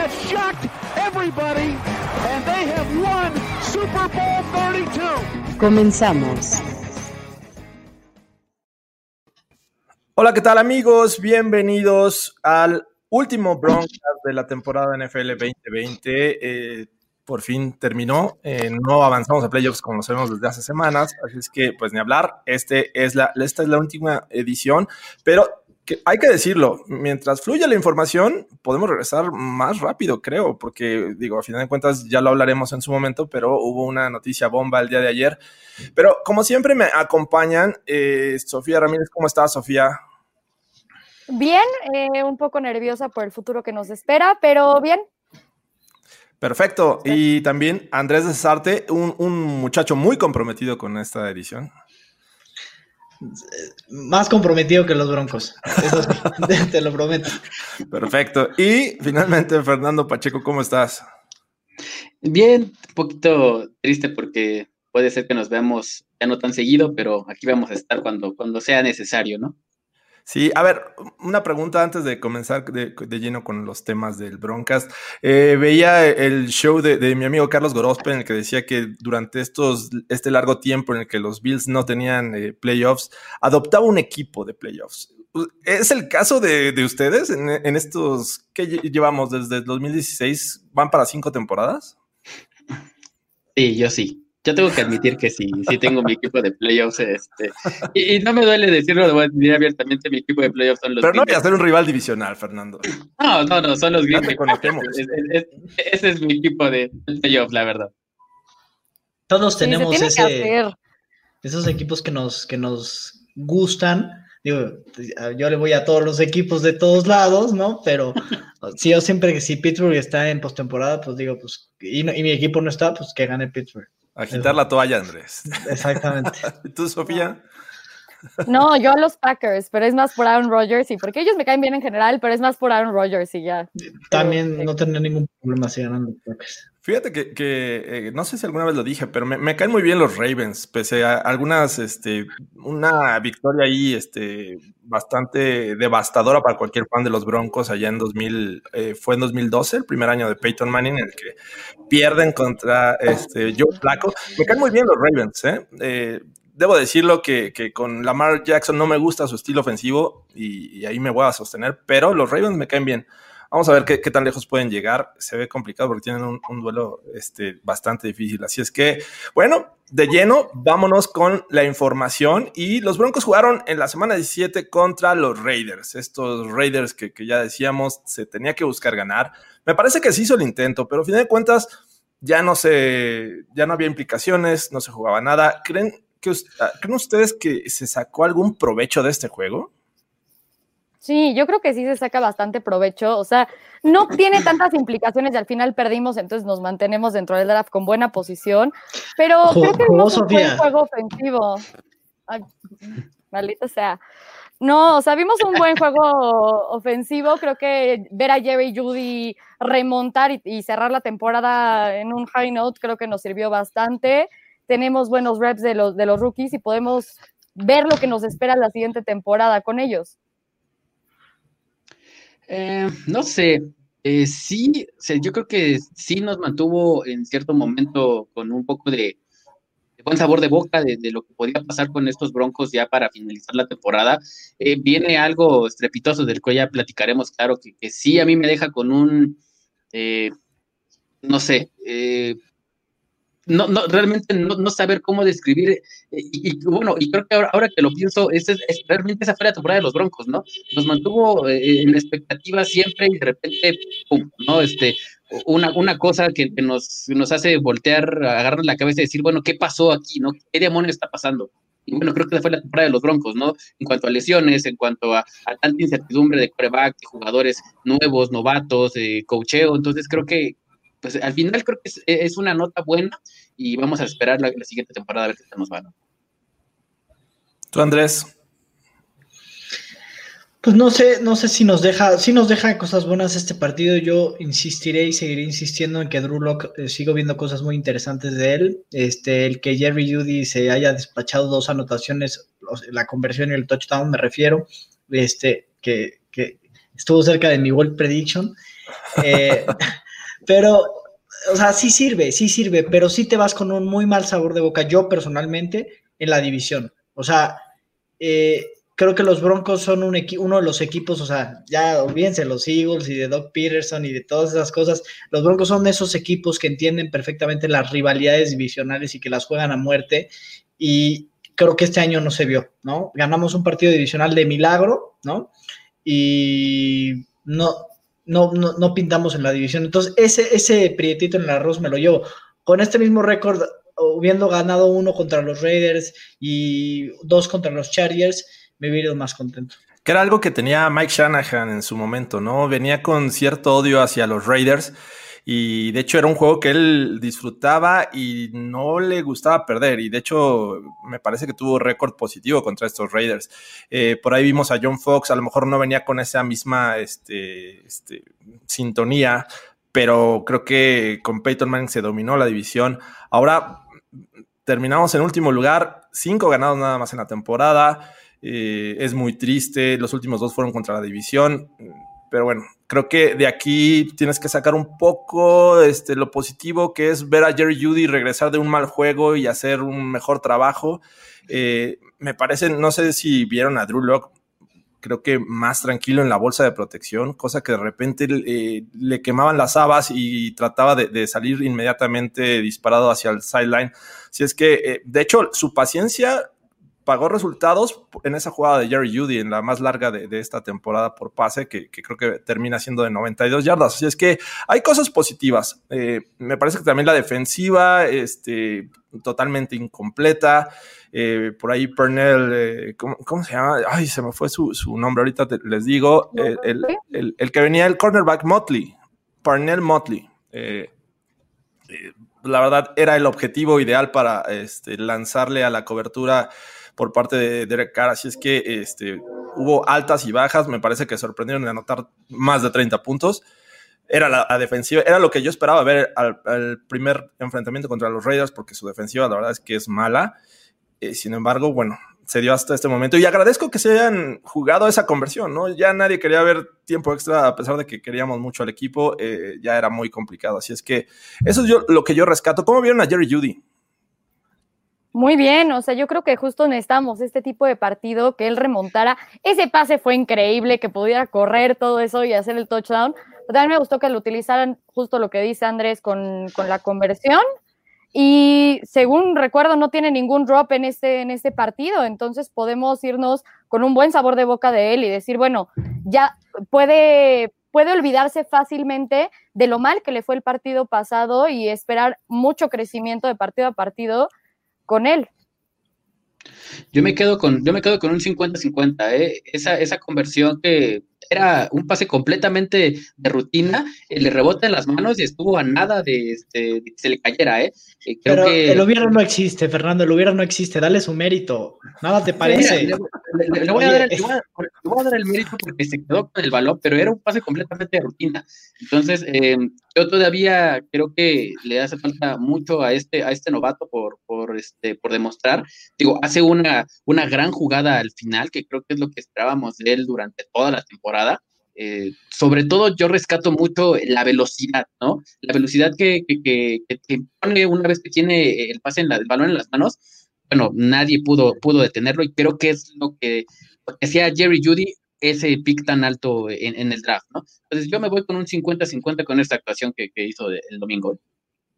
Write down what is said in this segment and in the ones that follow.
Have shocked everybody, and they have won Super Bowl 32. Comenzamos. Hola, ¿qué tal amigos? Bienvenidos al último Broncos de la temporada NFL 2020. Eh, por fin terminó. Eh, no avanzamos a playoffs como lo sabemos desde hace semanas, así es que pues ni hablar. Este es la, esta es la última edición, pero que hay que decirlo, mientras fluya la información, podemos regresar más rápido, creo, porque digo, a final de cuentas ya lo hablaremos en su momento, pero hubo una noticia bomba el día de ayer. Pero como siempre me acompañan, eh, Sofía Ramírez, ¿cómo estás, Sofía? Bien, eh, un poco nerviosa por el futuro que nos espera, pero bien. Perfecto. Y también Andrés de Sarte, un, un muchacho muy comprometido con esta edición. Más comprometido que los Broncos. Eso sí, te, te lo prometo. Perfecto. Y finalmente, Fernando Pacheco, ¿cómo estás? Bien, un poquito triste porque puede ser que nos veamos ya no tan seguido, pero aquí vamos a estar cuando, cuando sea necesario, ¿no? Sí, a ver, una pregunta antes de comenzar de, lleno con los temas del Broncas. Eh, veía el show de, mi amigo Carlos Gorospe en el que decía que durante estos, este largo tiempo en el que los Bills no tenían eh, playoffs, adoptaba un equipo de playoffs. ¿Es el caso de, de ustedes en, en, estos que llevamos desde el 2016? ¿Van para cinco temporadas? Sí, yo sí. Yo tengo que admitir que sí, sí tengo mi equipo de playoffs. Este, y, y, no me duele decirlo, lo voy a decir abiertamente, mi equipo de playoffs son los Pero no voy a ser un rival divisional, Fernando. No, no, no, son los te conocemos. Es, es, ese es mi equipo de playoffs, la verdad. Todos tenemos que ese, esos equipos que nos, que nos gustan. Digo, yo le voy a todos los equipos de todos lados, ¿no? Pero si yo siempre, si Pittsburgh está en postemporada, pues digo, pues, y, no- y mi equipo no está, pues que gane Pittsburgh. Agitar la toalla, Andrés. Exactamente. ¿Tú, Sofía? No, yo a los Packers, pero es más por Aaron Rodgers y porque ellos me caen bien en general, pero es más por Aaron Rodgers y ya. También no tendría ningún problema si ganan los Packers. Fíjate que, eh, no sé si alguna vez lo dije, pero me, caen muy bien los Ravens, pese a algunas, este, una victoria ahí, este, bastante devastadora para cualquier fan de los Broncos allá en 2000, eh, fue en 2012, el primer año de Peyton Manning, en el que pierden contra este, Joe Flacco. Me caen muy bien los Ravens, ¿eh? eh debo decirlo que, que, con Lamar Jackson no me gusta su estilo ofensivo y, y, ahí me voy a sostener, pero los Ravens me caen bien. Vamos a ver qué, tan lejos pueden llegar. Se ve complicado porque tienen un, duelo este, bastante difícil. Así es que, bueno, de lleno, vámonos con la información. Y los Broncos jugaron en la semana 17 contra los Raiders. Estos Raiders que, ya decíamos, se tenía que buscar ganar. Me parece que se hizo el intento, pero a fin de cuentas ya no se, ya no había implicaciones, no se jugaba nada. ¿Creen que, ¿creen ustedes que se sacó algún provecho de este juego? Sí, yo creo que sí se saca bastante provecho. O sea, no tiene tantas implicaciones y al final perdimos, entonces nos mantenemos dentro del draft con buena posición. Pero Jo- creo que vimos un buen juego ofensivo. Ay, maldita sea. No, o sea, vimos un buen juego ofensivo. Creo que ver a Jerry Judy remontar y, y cerrar la temporada en un high note creo que nos sirvió bastante. Tenemos buenos reps de los, de los rookies y podemos ver lo que nos espera la siguiente temporada con ellos. Eh, no sé, eh, sí, yo creo que sí nos mantuvo en cierto momento con un poco de, buen sabor de boca de, lo que podía pasar con estos Broncos ya para finalizar la temporada. Eh, viene algo estrepitoso del que ya platicaremos, claro, que, que sí a mí me deja con un, eh, no sé, no, no, realmente no, no, saber cómo describir, eh, y, bueno, y creo que ahora, ahora que lo pienso, es, es, realmente esa fue la temporada de los Broncos, ¿no? Nos mantuvo eh, en expectativa siempre y de repente, pum, ¿no? Este, una, una cosa que, nos, nos hace voltear, agarrar la cabeza y decir, bueno, ¿qué pasó aquí, no? ¿Qué demonio está pasando? Y bueno, creo que fue la temporada de los Broncos, ¿no? En cuanto a lesiones, en cuanto a, tanta incertidumbre de coreback, jugadores nuevos, novatos, de cocheo. Entonces creo que, pues al final creo que es, una nota buena y vamos a esperar la, siguiente temporada a ver qué tal nos va. ¿Tú, Andrés? Pues no sé, no sé si nos deja, si nos deja cosas buenas este partido. Yo insistiré y seguiré insistiendo en que Drew Lock eh, sigo viendo cosas muy interesantes de él. Este, el que Jerry Judy se haya despachado dos anotaciones, la conversión y el touchdown, me refiero. Este, que, estuvo cerca de mi World Prediction. Eh, pero, o sea, sí sirve, sí sirve, pero sí te vas con un muy mal sabor de boca. Yo personalmente en la división. O sea, eh, creo que los Broncos son un uno de los equipos, o sea, ya olvídense los Eagles y de Doug Peterson y de todas esas cosas. Los Broncos son esos equipos que entienden perfectamente las rivalidades divisionales y que las juegan a muerte. Y creo que este año no se vio, ¿no? Ganamos un partido divisional de milagro, ¿no? Y no, no, no, pintamos en la división. Entonces, ese, ese prietito en el arroz me lo llevo. Con este mismo récord, habiendo ganado uno contra los Raiders y dos contra los Chargers, me hubiera ido más contento. Que era algo que tenía Mike Shanahan en su momento, ¿no? Venía con cierto odio hacia los Raiders y de hecho era un juego que él disfrutaba y no le gustaba perder y de hecho me parece que tuvo récord positivo contra estos Raiders. Eh, por ahí vimos a John Fox, a lo mejor no venía con esa misma este, este, sintonía, pero creo que con Peyton Manning se dominó la división. Ahora terminamos en último lugar, cinco ganados nada más en la temporada. Eh, es muy triste. Los últimos dos fueron contra la división. Pero bueno, creo que de aquí tienes que sacar un poco este, lo positivo que es ver a Jerry Judy regresar de un mal juego y hacer un mejor trabajo. Eh, me parece, no sé si vieron a Drew Locke, creo que más tranquilo en la bolsa de protección, cosa que de repente eh, le quemaban las habas y trataba de, salir inmediatamente disparado hacia el sideline. Si es que, de hecho, su paciencia pagó resultados en esa jugada de Jerry Judy, en la más larga de, esta temporada por pase, que, creo que termina siendo de 92 yardas. Así es que hay cosas positivas. Eh, me parece que también la defensiva, este, totalmente incompleta. Eh, por ahí Pernell, eh, ¿cómo, se llama? Ay, se me fue su, nombre, ahorita les digo. El, que venía, el cornerback Motley, Pernell Motley. la verdad era el objetivo ideal para este, lanzarle a la cobertura por parte de Derek Carr. Así es que este, hubo altas y bajas. Me parece que sorprendieron de anotar más de 30 puntos. Era la, defensiva, era lo que yo esperaba ver al, primer enfrentamiento contra los Raiders, porque su defensiva, la verdad es que es mala. Eh, sin embargo, bueno, se dio hasta este momento. Y agradezco que se hayan jugado esa conversión, ¿no? Ya nadie quería ver tiempo extra, a pesar de que queríamos mucho al equipo, eh, ya era muy complicado. Así es que eso es yo, lo que yo rescato. ¿Cómo vieron a Jerry Judy? Muy bien, o sea, yo creo que justo necesitamos este tipo de partido, que él remontara. Ese pase fue increíble, que pudiera correr todo eso y hacer el touchdown. Pero también me gustó que lo utilizaran justo lo que dice Andrés con, la conversión. Y según recuerdo, no tiene ningún drop en este, en este partido, entonces podemos irnos con un buen sabor de boca de él y decir, bueno, ya puede, puede olvidarse fácilmente de lo mal que le fue el partido pasado y esperar mucho crecimiento de partido a partido con él. Yo me quedo con, yo me quedo con un 50-50, ¿eh? esa, esa conversión que era un pase completamente de rutina, eh, le rebota en las manos y estuvo a nada de, este, que se le cayera, ¿eh? eh Pero el hubiera no existe, Fernando, el hubiera no existe, dale su mérito, nada te parece. le, voy a dar el, mérito porque se quedó con el balón, pero era un pase completamente de rutina. Entonces, eh, yo todavía creo que le hace falta mucho a este, a este novato por, por, este, por demostrar. Digo, hace una, una gran jugada al final, que creo que es lo que esperábamos de él durante toda la temporada. Eh, sobre todo yo rescato mucho la velocidad, ¿no? La velocidad que, que, pone una vez que tiene el pase en el balón en las manos. Bueno, nadie pudo, pudo detenerlo y creo que es lo que, hacía Jerry Judy ese pick tan alto en, el draft, ¿no? Entonces yo me voy con un 50-50 con esta actuación que, hizo el domingo.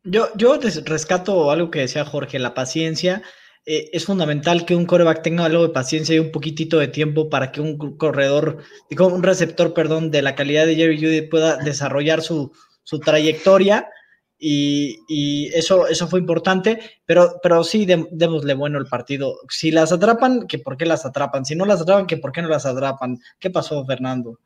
Yo, yo rescato algo que decía Jorge, la paciencia. Eh, es fundamental que un coreback tenga algo de paciencia y un poquitito de tiempo para que un corredor, digo, un receptor, perdón, de la calidad de Jerry Judy pueda desarrollar su, su trayectoria y, y eso, eso fue importante, pero, pero sí, de, démosle bueno el partido. Si las atrapan, que por qué las atrapan. Si no las atrapan, que por qué no las atrapan. ¿Qué pasó, Fernando?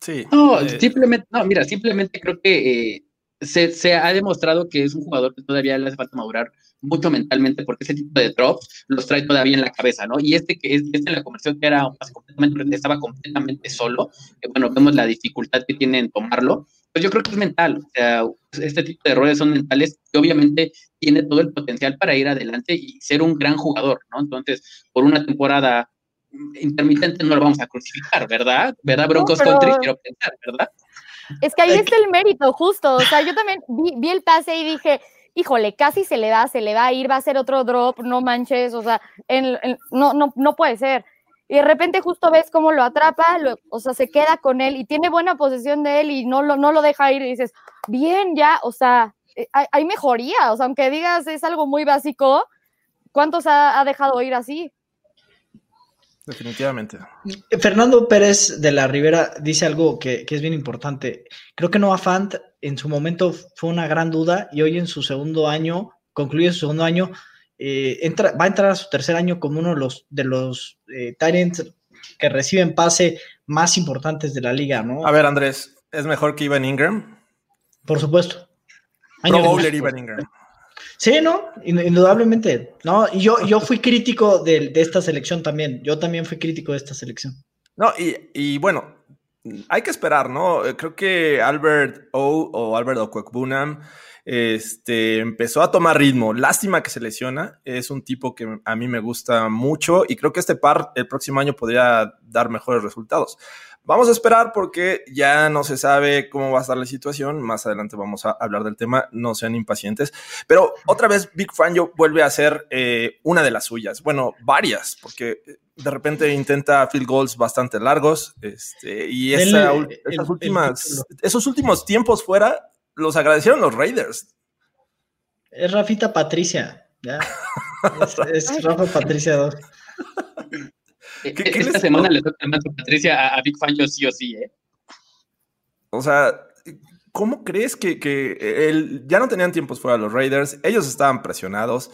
Sí. No, eh, simplemente, no, mira, simplemente creo que eh, se, se ha demostrado que es un jugador que todavía le hace falta madurar mucho mentalmente porque ese tipo de drops los trae todavía en la cabeza, ¿no? Y este que es este en la conversión que era un pase completamente, estaba completamente solo, que bueno, vemos la dificultad que tiene en tomarlo, pues yo creo que es mental, o sea, este tipo de errores son mentales y obviamente tiene todo el potencial para ir adelante y ser un gran jugador, ¿no? Entonces, por una temporada intermitente no lo vamos a crucificar, ¿verdad? ¿Verdad, Broncos pero- Country? Quiero pensar, ¿verdad? Es que ahí está el mérito, justo. O sea, yo también vi, vi el pase y dije, híjole, casi se le da, se le va a ir, va a ser otro drop, no manches, o sea, en- en- no, no, no puede ser. Y de repente justo ves cómo lo atrapa, lo- o sea, se queda con él y tiene buena posesión de él y no lo, no lo deja ir y dices, bien, ya, o sea, eh, hay, hay mejoría, o sea, aunque digas es algo muy básico, ¿cuántos ha, ha dejado ir así? definitivamente. Fernando Pérez de la Rivera dice algo que, que es bien importante. Creo que Noah Fant en su momento fue una gran duda y hoy en su segundo año, concluye su segundo año, eh, entra, va a entrar a su tercer año como uno de los, de los eh, Tyrants que reciben pase más importantes de la liga, ¿no? A ver, Andrés, ¿es mejor que Ivan Ingram? Por supuesto. Pro Bowler. Ivan Ingram. Sí, ¿no? In- Indudablemente. No, y yo, yo fui crítico de, de esta selección también. Yo también fui crítico de esta selección. No, y, y bueno, hay que esperar, ¿no? Eh, Creo que Albert O o Albert Okwekbunam este, empezó a tomar ritmo. Lástima que se lesiona. Es un tipo que a mí me gusta mucho y creo que este par el próximo año podría dar mejores resultados. Vamos a esperar porque ya no se sabe cómo va a estar la situación. Más adelante vamos a hablar del tema. No sean impacientes. Pero otra vez Big Fangio vuelve a ser eh, una de las suyas. Bueno, varias, porque de repente intenta field goals bastante largos. Este, y Denle esa, el- esas el últimas, esos últimos tiempos fuera los agradecieron los Raiders. Es Rafita Patricia. ¿ya? Es, es Rafa Patricia 2. Eh, ¿Qué- qué Esta les- semana le toca manto Patricia a, a Big Fangio sí o sí, ¿eh? O sea, ¿cómo crees que, que el- ya no tenían tiempos fuera los Raiders? Ellos estaban presionados.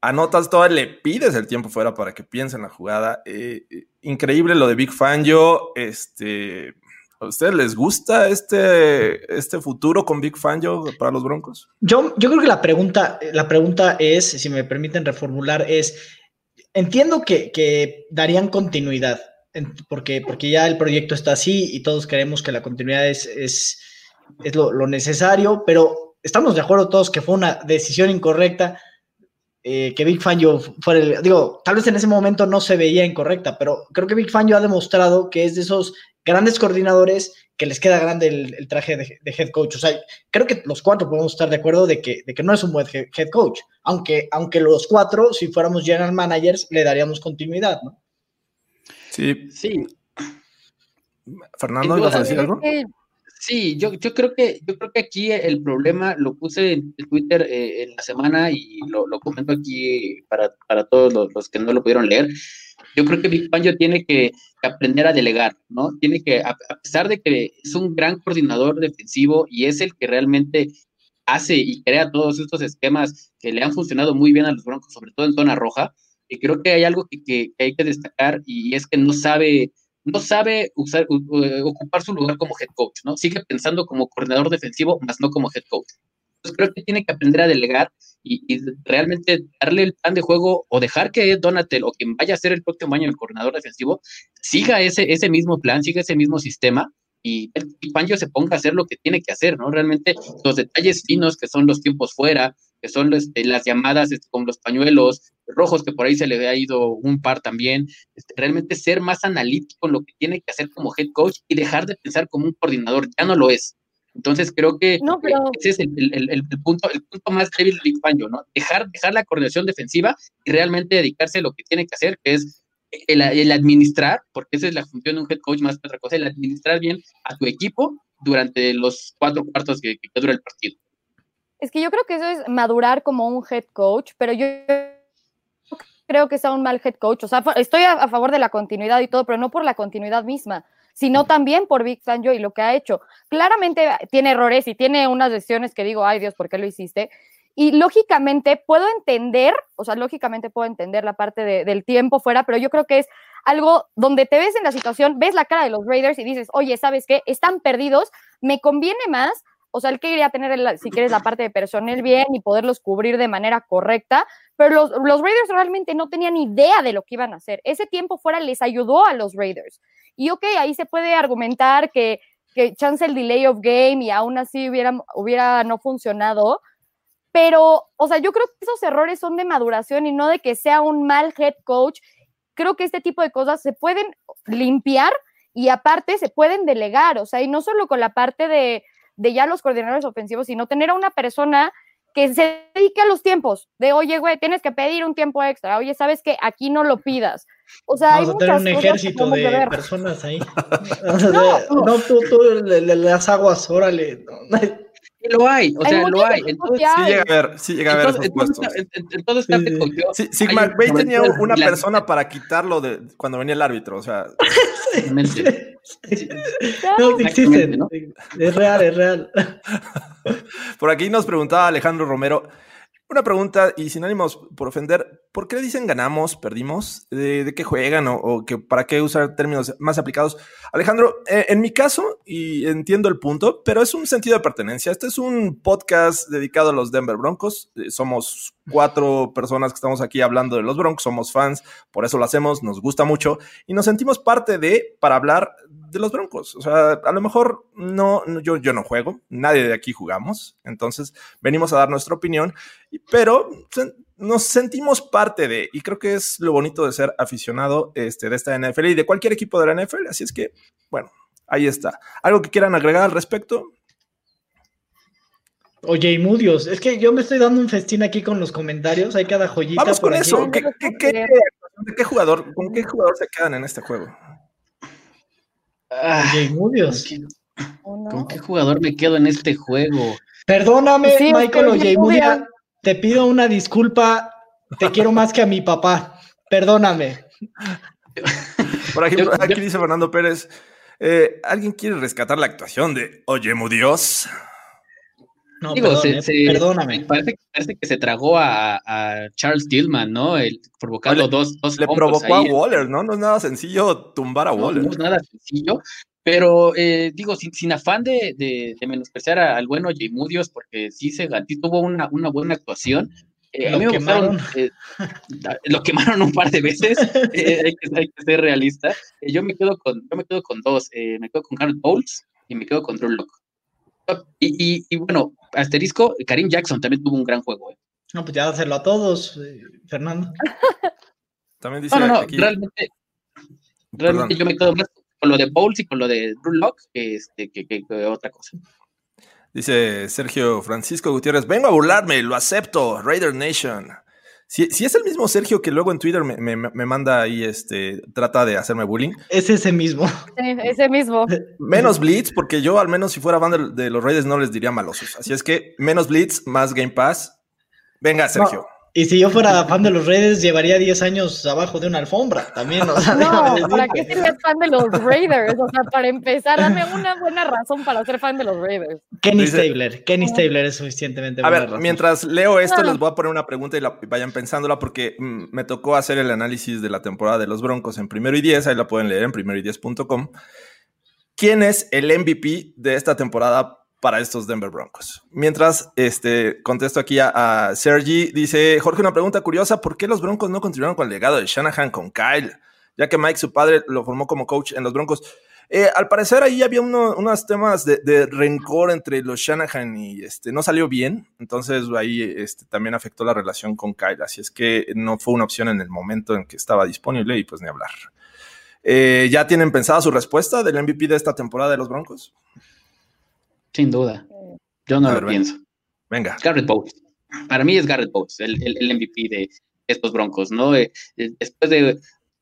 Anotas todo, le pides el tiempo fuera para que piensen la jugada. Eh, increíble lo de Big Fangio. Este, ¿A ustedes les gusta este, este futuro con Big Fangio para los Broncos? Yo, yo creo que la pregunta, la pregunta es, si me permiten reformular, es, entiendo que, darían continuidad, porque, porque ya el proyecto está así y todos queremos que la continuidad es, es, lo, necesario, pero estamos de acuerdo todos que fue una decisión incorrecta, eh, que Big Fangio fuera el, digo, tal vez en ese momento no se veía incorrecta, pero creo que Big Fangio ha demostrado que es de esos grandes coordinadores que les queda grande el, el traje de, de head coach. O sea, creo que los cuatro podemos estar de acuerdo de que, de que no es un buen he- head coach, aunque, aunque los cuatro, si fuéramos general managers, le daríamos continuidad, ¿no? Sí. Sí, Fernando, ¿ibas a decir algo? Sí, yo, yo creo que yo creo que aquí el problema lo puse en Twitter eh, en la semana y lo, lo comento aquí para, para todos los, los que no lo pudieron leer. Yo creo que Big Fangio tiene que aprender a delegar, ¿no? Tiene que, a, pesar de que es un gran coordinador defensivo y es el que realmente hace y crea todos estos esquemas que le han funcionado muy bien a los Broncos, sobre todo en zona roja, y creo que hay algo que, hay que destacar y es que no sabe no sabe usar, ocupar su lugar como head coach, ¿no? Sigue pensando como coordinador defensivo, más no como head coach. Creo que tiene que aprender a delegar y, realmente darle el plan de juego o dejar que Donatel o quien vaya a ser el próximo año el coordinador defensivo siga ese, ese mismo plan, siga ese mismo sistema y y Fangio se ponga a hacer lo que tiene que hacer, ¿no? Realmente los detalles finos que son los tiempos fuera, que son este, las llamadas este, con los pañuelos rojos, que por ahí se le ha ido un par también, este, realmente ser más analítico en lo que tiene que hacer como head coach y dejar de pensar como un coordinador, ya no lo es. Entonces creo que No, pero- eh, ese es el, el- el- el punto, el punto más débil de Big Fangio, ¿no? Dejar, dejar la coordinación defensiva y realmente dedicarse a lo que tiene que hacer, que es el, el administrar, porque esa es la función de un head coach más que otra cosa, el administrar bien a tu equipo durante los cuatro cuartos que, que dura el partido. Es que yo creo que eso es madurar como un head coach, pero yo creo que sea un mal head coach. O sea, estoy a, a favor de la continuidad y todo, pero no por la continuidad misma, sino también por Big Fangio y lo que ha hecho. Claramente tiene errores y tiene unas decisiones que digo, ay Dios, ¿por qué lo hiciste? Y lógicamente puedo entender, o sea, lógicamente puedo entender la parte del tiempo fuera, pero yo creo que es algo donde te ves en la situación, ves la cara de los Raiders y dices, oye, ¿sabes qué? Están perdidos, me conviene más, o sea, él quería tener, si quieres, la parte de personal bien y poderlos cubrir de manera correcta, pero los, los Raiders realmente no tenían idea de lo que iban a hacer. Ese tiempo fuera les ayudó a los Raiders. Y ok, ahí se puede argumentar que, que chance el delay of game y aún así hubiera, hubiera no funcionado, pero, o sea, yo creo que esos errores son de maduración y no de que sea un mal head coach. Creo que este tipo de cosas se pueden limpiar y aparte se pueden delegar, o sea, y no solo con la parte de, de ya los coordinadores ofensivos, sino tener a una persona que se dedique a los tiempos, de oye, güey, tienes que pedir un tiempo extra, oye, sabes que aquí no lo pidas. O sea, Vamos hay a tener muchas un ejército de personas ahí. no, no, tú, tú, las aguas, órale. Lo hay, o Hay sea, lo hay. Entonces, Sí llega a ver, sí llega a ver entonces, esos entonces, puestos. en- en- entonces está Sí, sí. un McVay tenía una persona para quitarlo de cuando venía el árbitro, o sea, Exactamente. No. Exactamente, ¿no? Es real, es real. por aquí nos preguntaba Alejandro Romero, una pregunta y sin ánimos por ofender, ¿por qué le dicen ganamos, perdimos? ¿De, qué juegan o, o que, para qué usar términos más aplicados? Alejandro, eh, en mi caso, y entiendo el punto, pero es un sentido de pertenencia. Este es un podcast dedicado a los Denver Broncos. Eh, somos cuatro personas que estamos aquí hablando de los Broncos, somos fans, por eso lo hacemos, nos gusta mucho y nos sentimos parte de para hablar de los Broncos. O sea, a lo mejor no, no- yo, yo no juego, nadie de aquí jugamos, entonces venimos a dar nuestra opinión, pero nos sentimos parte de, y creo que es lo bonito de ser aficionado este, de esta NFL y de cualquier equipo de la NFL, así es que, bueno, ahí está. ¿Algo que quieran agregar al respecto? Oye, y Mudios, es que yo me estoy dando un festín aquí con los comentarios, hay cada joyita Vamos por con aquí. eso. ¿Qué, qué- qué- de qué jugador, ¿Con qué jugador se quedan en este juego? Ah, Oye, y Mudios. ¿con qué- ¿O no? ¿Con qué jugador me quedo en este juego? Perdóname, Sí, Michael Oscar, Oye, yo Mudia, también. te pido una disculpa, te quiero más que a mi papá. Perdóname. Por aquí, aquí dice Fernando Pérez, eh, ¿alguien quiere rescatar la actuación de Oye, mu Dios? No, Digo, perdón, se- eh, se- perdóname. Parece, parece que se tragó a, a Charles Tillman, ¿no? El, provocando Le- dos, dos Le provocó a ahí. Waller, ¿no? No es nada sencillo tumbar a No, Waller. no es nada sencillo, pero eh, digo, sin, sin afán de, de, de menospreciar a- al bueno Jay Mudios, porque sí se sí tuvo una, una buena actuación. Eh, a Lo mí me gustaron, quemaron. eh, lo quemaron un par de veces, eh, hay, que, hay que ser realista. Eh, yo me quedo con, yo me quedo con dos, eh, me quedo con Garrett Bowles y me quedo con Drew Lock. Y, y, y bueno, asterisco, Karim Jackson también tuvo un gran juego. eh. No, pues ya hacerlo a todos, eh, Fernando. También dice No, no, no, aquí, realmente, realmente Perdón. yo me quedo más con lo de Bowles y con lo de Drew Lock que, este, que, que- que otra cosa. dice Sergio Francisco Gutiérrez, vengo a burlarme, lo acepto, Raider Nation. Si, si es el mismo Sergio que luego en Twitter me, me- me manda ahí, este, trata de hacerme bullying. Es ese mismo. Sí, ese mismo. Menos Blitz, porque yo al menos si fuera fan de, de los Raiders no les diría malosos. Así es que menos Blitz, más Game Pass. Venga, Sergio. Y si yo fuera fan de los Raiders, llevaría 10 años abajo de una alfombra también. O sea, déjame No, ¿para qué serías fan de los Raiders? O sea, para empezar, dame una buena razón para ser fan de los Raiders. Kenny Dice- Stabler. Kenny Stabler es suficientemente A buena ver, razón. mientras leo esto, les voy a poner una pregunta y la, vayan pensándola porque mm, me tocó hacer el análisis de la temporada de los Broncos en primero y diez. Ahí la pueden leer en primero y diez.com. ¿Quién es el MVP de esta temporada para estos Denver Broncos? Mientras este, contesto aquí a, Sergi, dice Jorge, una pregunta curiosa: ¿por qué los Broncos no continuaron con el legado de Shanahan con Kyle? Ya que Mike, su padre, lo formó como coach en los Broncos. Eh, al parecer ahí había uno- unos temas de, de rencor entre los Shanahan y este, no salió bien, entonces ahí este, también afectó la relación con Kyle, así es que no fue una opción en el momento en que estaba disponible y pues ni hablar. Eh, ¿Ya tienen pensada su respuesta del MVP de esta temporada de los Broncos? Sin duda. Yo no lo pienso. Venga. Garrett Bowles. Para mí es Garrett Bowles, el, el- el MVP de estos Broncos, ¿no? Eh, eh, después de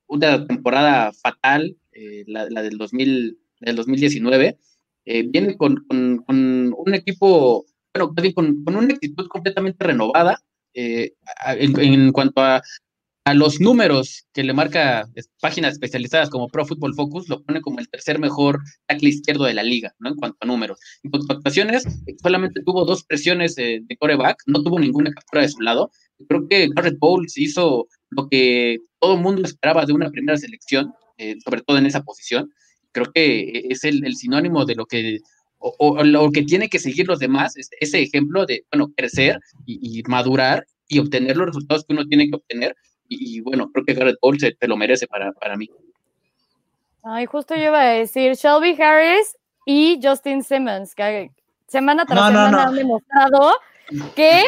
una temporada fatal, eh, la, la del, 2000, del 2019, eh, viene con, con- con un equipo, bueno, con, con una actitud completamente renovada eh, en, en cuanto a a los números que le marca páginas especializadas como Pro Football Focus, lo pone como el tercer mejor tackle izquierdo de la liga, ¿no? En cuanto a números. En cuanto a actuaciones, solamente tuvo dos presiones de, de coreback, no tuvo ninguna captura de su lado. Creo que Garrett Bowles hizo lo que todo el mundo esperaba de una primera selección, eh, sobre todo en esa posición. Creo que es el, sinónimo de lo que o, lo que tiene que seguir los demás, es ese ejemplo de, bueno, crecer y, madurar y obtener los resultados que uno tiene que obtener. Y, y bueno, creo que Garrett Bowles se, te lo merece para, para mí. Ay, justo yo iba a decir Shelby Harris y Justin Simmons, que semana tras No, no, semana no. han demostrado que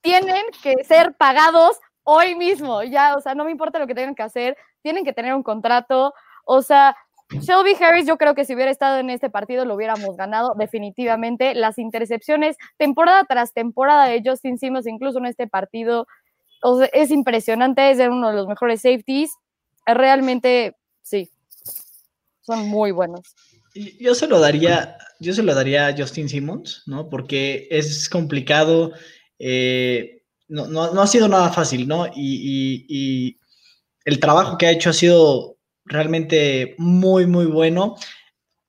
tienen que ser pagados hoy mismo. Ya, o sea, no me importa lo que tengan que hacer, tienen que tener un contrato. O sea, Shelby Harris, yo creo que si hubiera estado en este partido lo hubiéramos ganado definitivamente. Las intercepciones, temporada tras temporada de Justin Simmons, incluso en este partido, es impresionante, es uno de los mejores safeties. Realmente, sí, son muy buenos. Yo se lo daría, yo se lo daría a Justin Simmons, ¿no? Porque es complicado, eh, no, no, no ha sido nada fácil, ¿no? Y el trabajo que ha hecho ha sido realmente muy, muy bueno.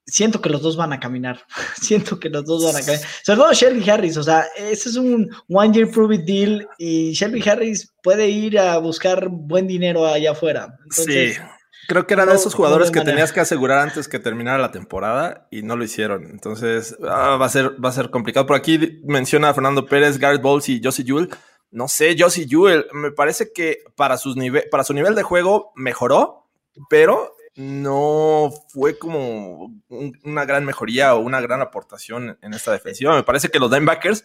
Siento que los dos van a caminar. Siento que los dos van a caminar. Sobre todo Shelby Harris, o sea, ese es un one year prove it deal y Shelby Harris puede ir a buscar buen dinero allá afuera. Entonces, sí, creo que eran no- de esos no jugadores de que manera. tenías que asegurar antes que terminara la temporada y no lo hicieron. Entonces ah, va, a ser, va a ser complicado. Por aquí menciona a Fernando Pérez, Garrett Bowles y Josie Jewell. No sé, Josie Jewell, me parece que para, sus nive para su nivel de juego mejoró, pero no fue como un- una gran mejoría o una gran aportación en esta defensiva. Me parece que los linebackers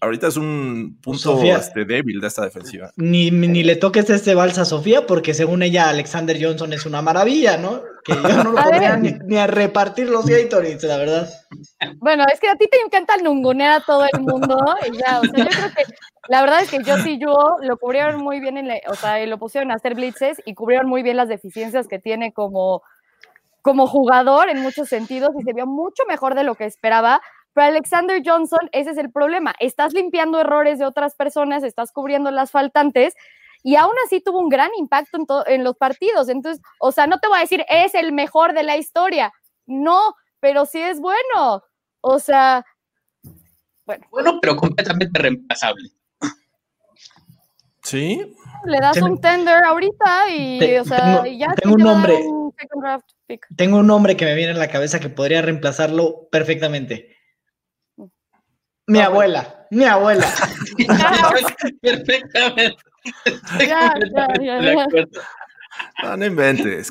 ahorita es un punto este, débil de esta defensiva. Ni, ni le toques este balsa a Sofía, porque según ella, Alexander Johnson es una maravilla, ¿no? Que yo no lo A podría ni, ni a repartir los Gatorades, la verdad. Bueno, es que a ti te encanta nungonear a todo el mundo y ya, o sea, yo creo que la verdad es que yo sí yo lo cubrieron muy bien, en la- o sea, lo pusieron a hacer blitzes y cubrieron muy bien las deficiencias que tiene como, como jugador en muchos sentidos y se vio mucho mejor de lo que esperaba. Pero Alexander Johnson, ese es el problema. Estás limpiando errores de otras personas, estás cubriendo las faltantes y aún así tuvo un gran impacto en, los partidos. Entonces, o sea, no te voy a decir es el mejor de la historia, no, pero sí es bueno. O sea, Bueno, pero completamente reemplazable. Sí, le das Tengo- un tender ahorita y, Te- o sea, tengo- y ya tengo un nombre. un second draft pick. Tengo un nombre que me viene en la cabeza que podría reemplazarlo perfectamente. Mi abuela, mi abuela. Perfectamente. Ya, ya, ya, ya. no, no inventes.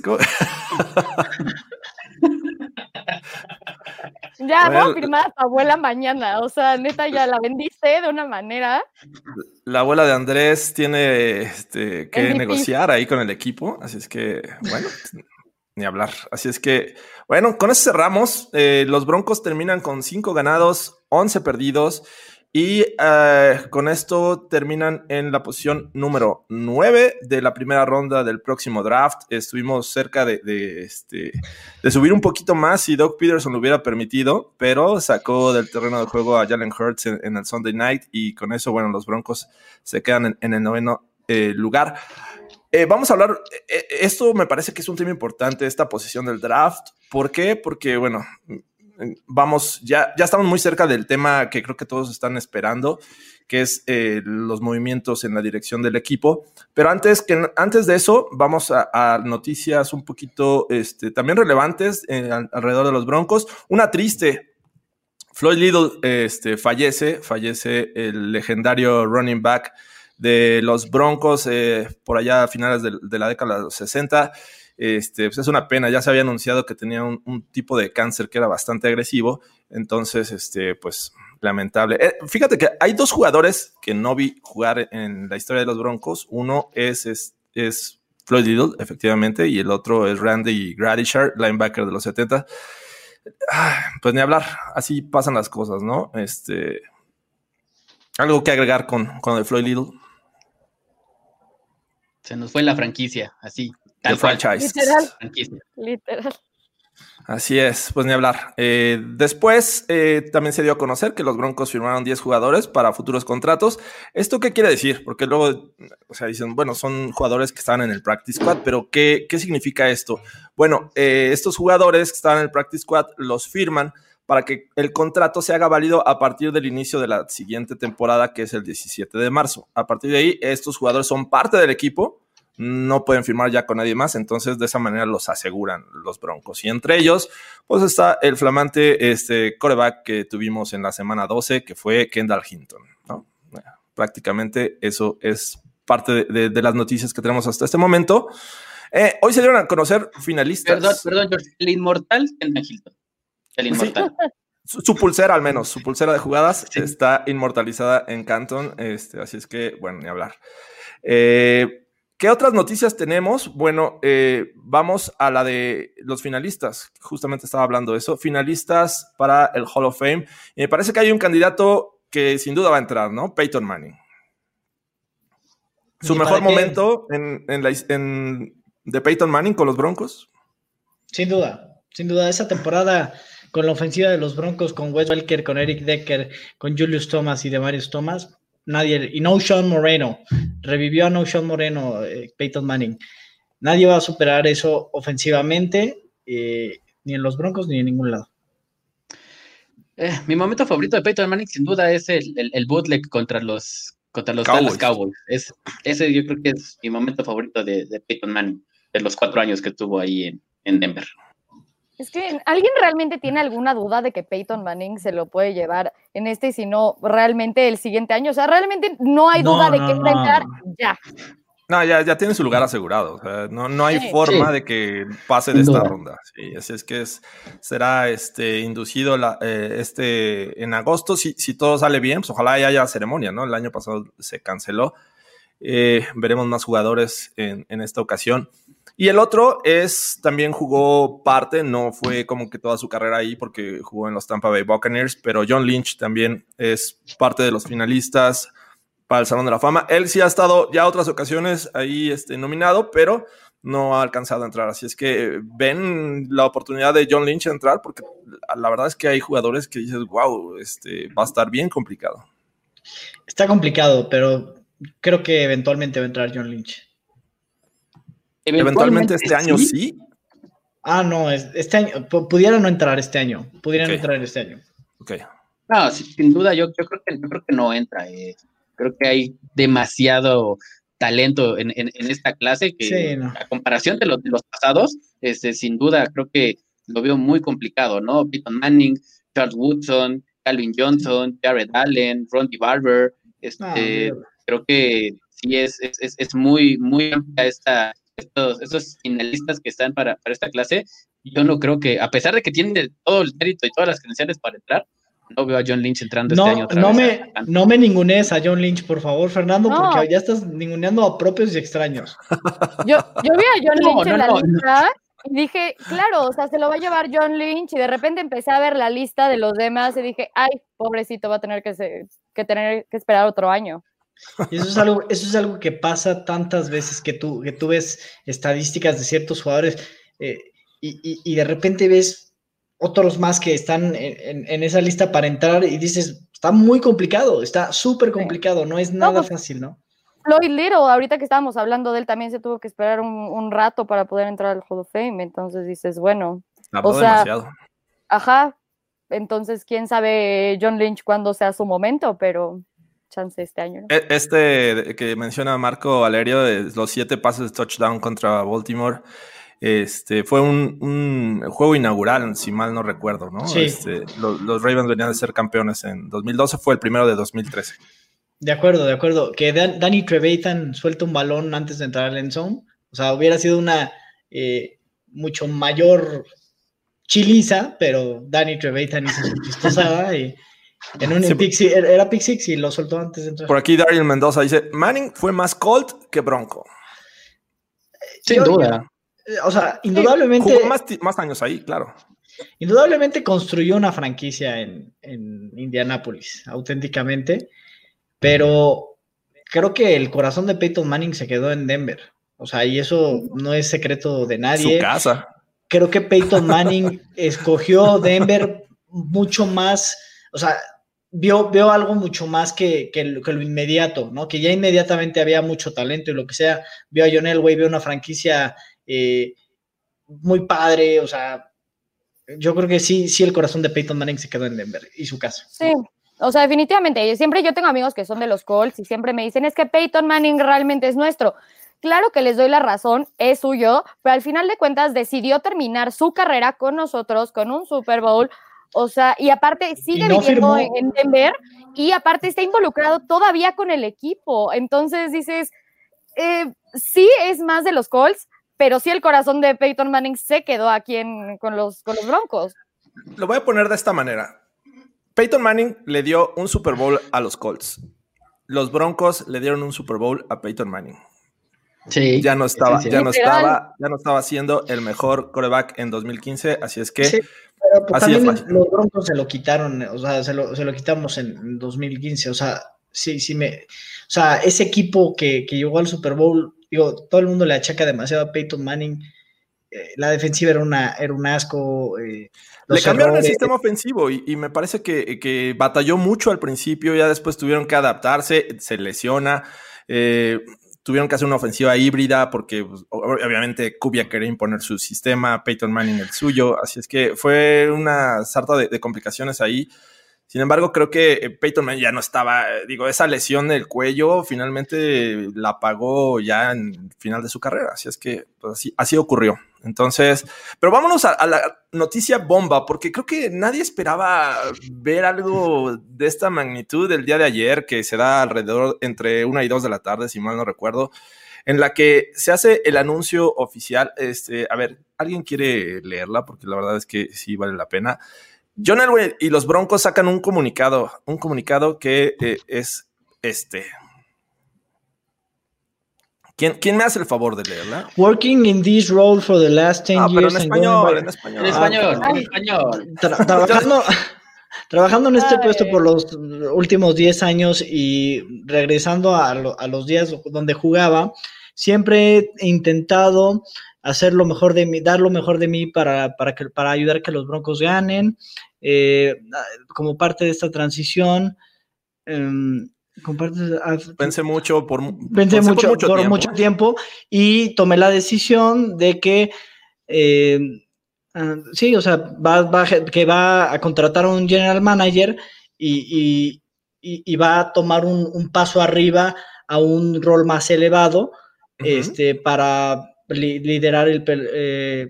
Ya voy Bueno. a firmar a tu abuela mañana. O sea, neta, ya la vendiste de una manera. La abuela de Andrés tiene este, que MVP. negociar ahí con el equipo, así es que, bueno, ni hablar. Así es que, bueno, con eso cerramos. Eh, los Broncos terminan con cinco ganados, 11 perdidos y eh, con esto terminan en la posición número 9 de la primera ronda del próximo draft. Estuvimos cerca de, este, de subir un poquito más si Doug Peterson lo hubiera permitido, pero sacó del terreno de juego a Jalen Hurts en, el Sunday night y con eso, bueno, los Broncos se quedan en, en el noveno eh, lugar. Eh, vamos a hablar, eh, esto me parece que es un tema importante, esta posición del draft. ¿Por qué? Porque, bueno, vamos, ya, ya estamos muy cerca del tema que creo que todos están esperando, que es eh, los movimientos en la dirección del equipo. Pero antes, que, antes de eso, vamos a, a noticias un poquito este, también relevantes eh, al- alrededor de los Broncos. Una triste. Floyd Little este, fallece, fallece el legendario running back de los Broncos eh, por allá a finales de, la década de los 60. Este, pues es una pena, ya se había anunciado que tenía un, un tipo de cáncer que era bastante agresivo, entonces, este, pues lamentable. Eh, fíjate que hay dos jugadores que no vi jugar en la historia de los Broncos. Uno es, es, es Floyd Little, efectivamente, y el otro es Randy Gradishar, linebacker de los 70. Ah, pues ni hablar, así pasan las cosas, ¿no? Este, algo que agregar con, con el Floyd Little. Se nos fue la franquicia, así. The Tal cual. franchise. Literal. Franquicia. Literal. Así es, pues ni hablar. Eh, después eh, también se dio a conocer que los Broncos firmaron 10 jugadores para futuros contratos. ¿Esto qué quiere decir? Porque luego, o sea, dicen, bueno, son jugadores que estaban en el Practice Squad, pero ¿qué, qué significa esto? Bueno, eh, estos jugadores que estaban en el Practice Squad los firman para que el contrato se haga válido a partir del inicio de la siguiente temporada, que es el 17 de marzo. A partir de ahí, estos jugadores son parte del equipo no pueden firmar ya con nadie más, entonces de esa manera los aseguran los Broncos. Y entre ellos, pues está el flamante este, coreback que tuvimos en la semana 12, que fue Kendall Hinton. Prácticamente eso es parte de, las noticias que tenemos hasta este momento. Eh, hoy se dieron a conocer finalistas. Perdón, perdón, George, el inmortal Kendall Hinton. El inmortal. Su, pulsera, al menos, su pulsera de jugadas está inmortalizada en Canton, este, así es que, bueno, ni hablar. Eh, ¿Qué otras noticias tenemos? Bueno, eh, vamos a la de los finalistas. Justamente estaba hablando de eso. Finalistas para el Hall of Fame. Y me parece que hay un candidato que sin duda va a entrar, ¿no? Peyton Manning. ¿Su mejor momento en, la, de Peyton Manning con los Broncos? Sin duda, sin duda. Esa temporada con la ofensiva de los Broncos, con Wes Welker, con Eric Decker, con Julius Thomas y de Marius Thomas, nadie, y no Sean Moreno, revivió a no Sean Moreno, eh, Peyton Manning. Nadie va a superar eso ofensivamente, eh, ni en los Broncos ni en ningún lado. Eh, mi momento favorito de Peyton Manning sin duda es el, el, bootleg contra los contra los Cowboys. Cowboys. Es, ese yo creo que es mi momento favorito de, de Peyton Manning, de los cuatro años que estuvo ahí en, en Denver. Es que alguien realmente tiene alguna duda de que Peyton Manning se lo puede llevar en este y si no, realmente el siguiente año. O sea, realmente no hay duda de que enfrentar ya. No, ya, ya tiene su lugar asegurado. O sea, no, no hay forma de que pase de esta ronda. Sí, así es que es, será este, inducido la, eh, este, en agosto. Si, si todo sale bien, pues ojalá haya ceremonia, ¿no? El año pasado se canceló. Eh, veremos más jugadores en, en esta ocasión. Y el otro es, también jugó parte, no fue como que toda su carrera ahí porque jugó en los Tampa Bay Buccaneers, pero John Lynch también es parte de los finalistas para el Salón de la Fama. Él sí ha estado ya otras ocasiones ahí este, nominado, pero no ha alcanzado a entrar. Así es que ven la oportunidad de John Lynch entrar porque la verdad es que hay jugadores que dices, wow, este, va a estar bien complicado. Está complicado, pero creo que eventualmente va a entrar John Lynch. Eventualmente, este año sí. Ah, no, este año, pudiera no entrar este año, pudieran entrar este año. Ok. No, sin duda, yo, yo, creo que, creo que no entra. Eh. Creo que hay demasiado talento en, esta clase que a comparación de los, de los pasados, este, sin duda creo que lo veo muy complicado, ¿no? Peyton Manning, Charles Woodson, Calvin Johnson, Jared Allen, Rondy Barber, este, ah, creo que sí es, es, es, muy, muy amplia esta, estos, estos finalistas que están para, esta clase, yo no creo que, a pesar de que tienen todo el mérito y todas las credenciales para entrar, no veo a John Lynch entrando este año no Me, no me ningunees a John Lynch, por favor, Fernando, porque ya estás ninguneando a propios y extraños. Yo, yo vi a John Lynch en la lista y dije, claro, o sea, se lo va a llevar John Lynch y de repente empecé a ver la lista de los demás y dije, ay, pobrecito, va a tener que, que tener que esperar otro año. Y eso es algo, eso es algo que pasa tantas veces que tú, que tú ves estadísticas de ciertos jugadores eh, y, de repente ves otros más que están en, esa lista para entrar y dices, está muy complicado, está súper complicado, no es nada pues, fácil, ¿no? Floyd Little, ahorita que estábamos hablando de él, también se tuvo que esperar un, rato para poder entrar al Hall of Fame, entonces dices, bueno, o sea, ajá, entonces quién sabe John Lynch cuándo sea su momento, pero chance este año. E, este que menciona Marco Valerio, de los siete pases de touchdown contra Baltimore, este, fue un, juego inaugural, si mal no recuerdo, ¿no? Este, los, Ravens venían de ser campeones en 2012, fue el primero de 2013. De acuerdo, de acuerdo. Que Danny Trevathan suelta un balón antes de entrar al end zone, o sea, hubiera sido una eh, mucho mayor chiliza, pero Danny Trevathan hizo su chistosada y en un era Six y lo soltó antes de entrar. Por aquí Daryl Mendoza dice, Manning fue más Colt que Bronco. Sin duda. o sea, indudablemente... Jugó más, años ahí, claro. Indudablemente construyó una franquicia en, en Indianápolis, auténticamente, pero creo que el corazón de Peyton Manning se quedó en Denver. O sea, y eso no es secreto de nadie. Su casa. creo que Peyton Manning escogió Denver mucho más, o sea, vio algo mucho más que, que, lo, inmediato, ¿no? Que ya inmediatamente había mucho talento y lo que sea, vio a John Elway, vio una franquicia eh, muy padre, o sea, yo creo que sí, sí el corazón de Peyton Manning se quedó en Denver y su caso. Sí, o sea, definitivamente, siempre yo tengo amigos que son de los Colts y siempre me dicen, es que Peyton Manning realmente es nuestro. Claro que les doy la razón, es suyo, pero al final de cuentas decidió terminar su carrera con nosotros, con un Super Bowl, o sea, y aparte sigue no viviendo firmó. en Denver y aparte está involucrado todavía con el equipo. Entonces dices, eh, sí es más de los Colts, pero sí el corazón de Peyton Manning se quedó aquí en, con, los, con los Broncos. Lo voy a poner de esta manera. Peyton Manning le dio un Super Bowl a los Colts. Los Broncos le dieron un Super Bowl a Peyton Manning. Sí, ya no estaba, sí, sí. ya no estaba, ya no estaba siendo el mejor coreback en 2015, así es que sí, pero pues también los Broncos se lo quitaron, o sea, se lo, se lo quitamos en 2015, o sea, sí, sí me, o sea, ese equipo que, que llegó al Super Bowl, digo, todo el mundo le achaca demasiado a Peyton Manning, eh, la defensiva era una, era un asco. Eh, le cambiaron errores. el sistema ofensivo y, y me parece que, que, batalló mucho al principio, ya después tuvieron que adaptarse, se lesiona. Eh, tuvieron que hacer una ofensiva híbrida porque pues, obviamente Kubiak quería imponer su sistema, Peyton Manning el suyo, así es que fue una sarta de, de complicaciones ahí. Sin embargo, creo que Peyton Manning ya no estaba, digo, esa lesión del cuello finalmente la pagó ya en final de su carrera, así es que pues, así, así ocurrió. Entonces, pero vámonos a, a, la noticia bomba, porque creo que nadie esperaba ver algo de esta magnitud el día de ayer, que se da alrededor entre una y dos de la tarde, si mal no recuerdo, en la que se hace el anuncio oficial. Este, a ver, ¿alguien quiere leerla? Porque la verdad es que sí vale la pena. John Elway y los Broncos sacan un comunicado, un comunicado que eh, es este. ¿Quién, ¿Quién, me hace el favor de leerla? Working in this role for the last 10 ah, years. Pero en español, en español. En español, ah, en español. Tra trabajando, trabajando en este Ay. puesto por los últimos 10 años y regresando a, lo, a, los días donde jugaba, siempre he intentado hacer lo mejor de mí, dar lo mejor de mí para, para, que, para ayudar a que los Broncos ganen. Eh, como parte de esta transición. Eh, pensé mucho por, pensé mucho, por, mucho, por tiempo. mucho, tiempo. y tomé la decisión de que eh, uh, sí, o sea, va, va, que va a contratar a un general manager y, y, y va a tomar un, un, paso arriba a un rol más elevado uh -huh. este, para li liderar el, eh,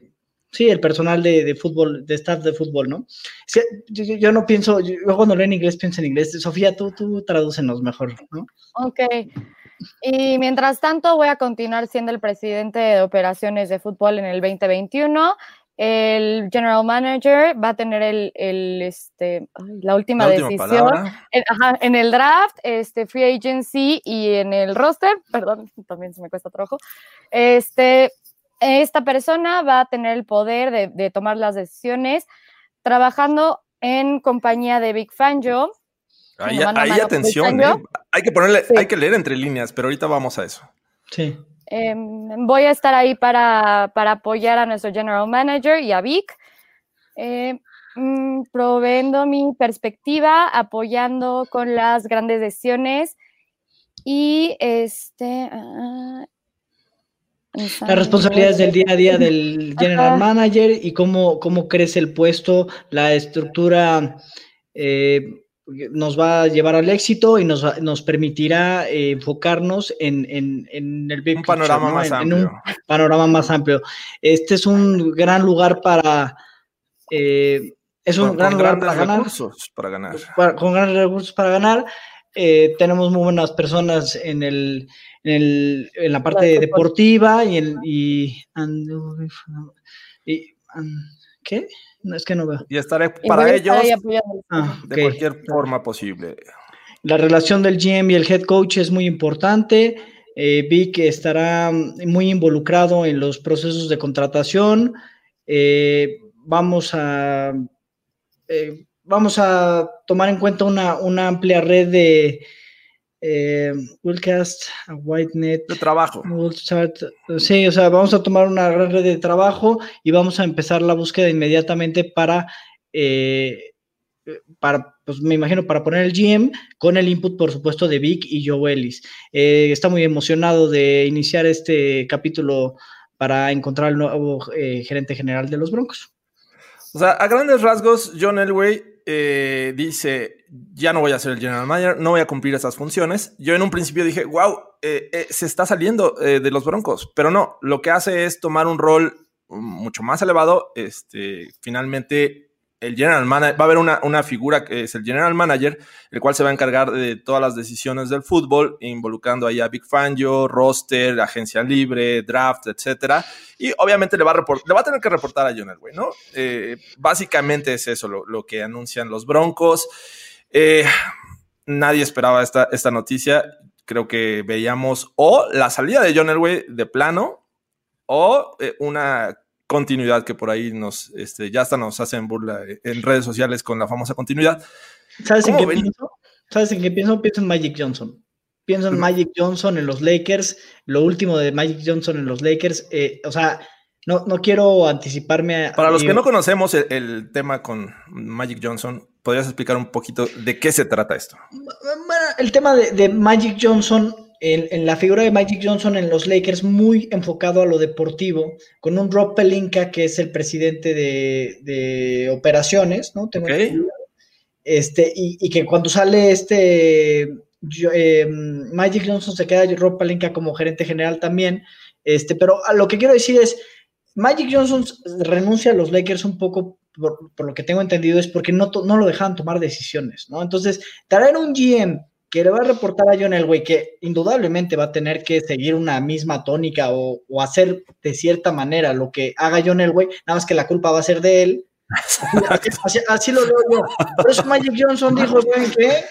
sí, el personal de, de, fútbol, de staff de fútbol, ¿no? Es que yo, yo no pienso, yo cuando leo en inglés pienso en inglés. Sofía, tú, tú tradúcenos mejor, ¿no? Ok. Y mientras tanto voy a continuar siendo el presidente de operaciones de fútbol en el 2021. El general manager va a tener el, el este, la última la decisión en, ajá, en, el draft, este, free agency y en el roster. Perdón, también se me cuesta trabajo. Este, esta persona va a tener el poder de, de tomar las decisiones trabajando en compañía de Big Fangio. Ahí, ahí atención, ¿eh? hay que ponerle, sí. hay que leer entre líneas, pero ahorita vamos a eso. Sí. Eh, voy a estar ahí para, para, apoyar a nuestro general manager y a Vic, eh, mmm, proveendo mi perspectiva, apoyando con las grandes decisiones y este, uh, las responsabilidades del día a día del general Ajá. manager y cómo, cómo crece el puesto, la estructura eh, nos va a llevar al éxito y nos, nos permitirá eh, enfocarnos en, en, en, el big un panorama más amplio. En un panorama más amplio. Este es un gran lugar para... Eh, es un con, gran con lugar para ganar. Para ganar. Para, con grandes recursos para ganar. Eh, tenemos muy buenas personas en el, en, el, en la parte deportiva y, el, y, and, y and, ¿qué? No, es que no veo. Y estaré para ellos ah, okay. de cualquier forma posible. La relación del GM y el head coach es muy importante. Eh, Vic estará muy involucrado en los procesos de contratación. Eh, vamos a eh, vamos a tomar en cuenta una, una amplia red de, eh, Willcast, Whitenet. De trabajo. Sí, o sea, vamos a tomar una gran red de trabajo y vamos a empezar la búsqueda inmediatamente para, eh, para pues me imagino, para poner el GM con el input, por supuesto, de Vic y Joe Ellis. Eh, está muy emocionado de iniciar este capítulo para encontrar el nuevo eh, gerente general de los Broncos. O sea, a grandes rasgos, John Elway dice, ya no voy a ser el general manager, no voy a cumplir esas funciones. Yo en un principio dije, wow, eh, eh, se está saliendo de los Broncos, pero no, lo que hace es tomar un rol mucho más elevado, este, finalmente el general manager, va a haber una, una, figura que es el general manager, el cual se va a encargar de todas las decisiones del fútbol, involucrando ahí a Big Fangio, roster, agencia libre, draft, etcétera. Y obviamente le va a, le va a tener que reportar a John Elway, ¿no? Eh, básicamente es eso lo, lo, que anuncian los Broncos. Eh, nadie esperaba esta, esta noticia. Creo que veíamos o la salida de John Elway de plano o eh, una continuidad que por ahí nos, este, ya hasta nos hacen burla en redes sociales con la famosa continuidad. ¿Sabes en qué pienso? ¿Sabes en qué pienso? Pienso en Magic Johnson. Pienso en Magic Johnson en los Lakers, lo último de Magic Johnson en los Lakers. Eh, o sea, no, no quiero anticiparme a... Para los que no conocemos el, el, tema con Magic Johnson, ¿podrías explicar un poquito de qué se trata esto? Bueno, el tema de, de Magic Johnson en, en, la figura de Magic Johnson en los Lakers muy enfocado a lo deportivo, con un Rob Pelinka que es el presidente de, de operaciones, ¿no? Tengo okay. este, y, y, que cuando sale este yo, eh, Magic Johnson se queda Rob Pelinka como gerente general también, este, pero lo que quiero decir es, Magic Johnson renuncia a los Lakers un poco por, lo que tengo entendido es porque no, no lo dejaban tomar decisiones, ¿no? Entonces, traer un GM que le va a reportar a John Elway que indudablemente va a tener que seguir una misma tónica o, hacer de cierta manera lo que haga John Elway, nada más que la culpa va a ser de él. Así, lo leo yo. Por eso Magic Johnson dijo, ¿saben qué?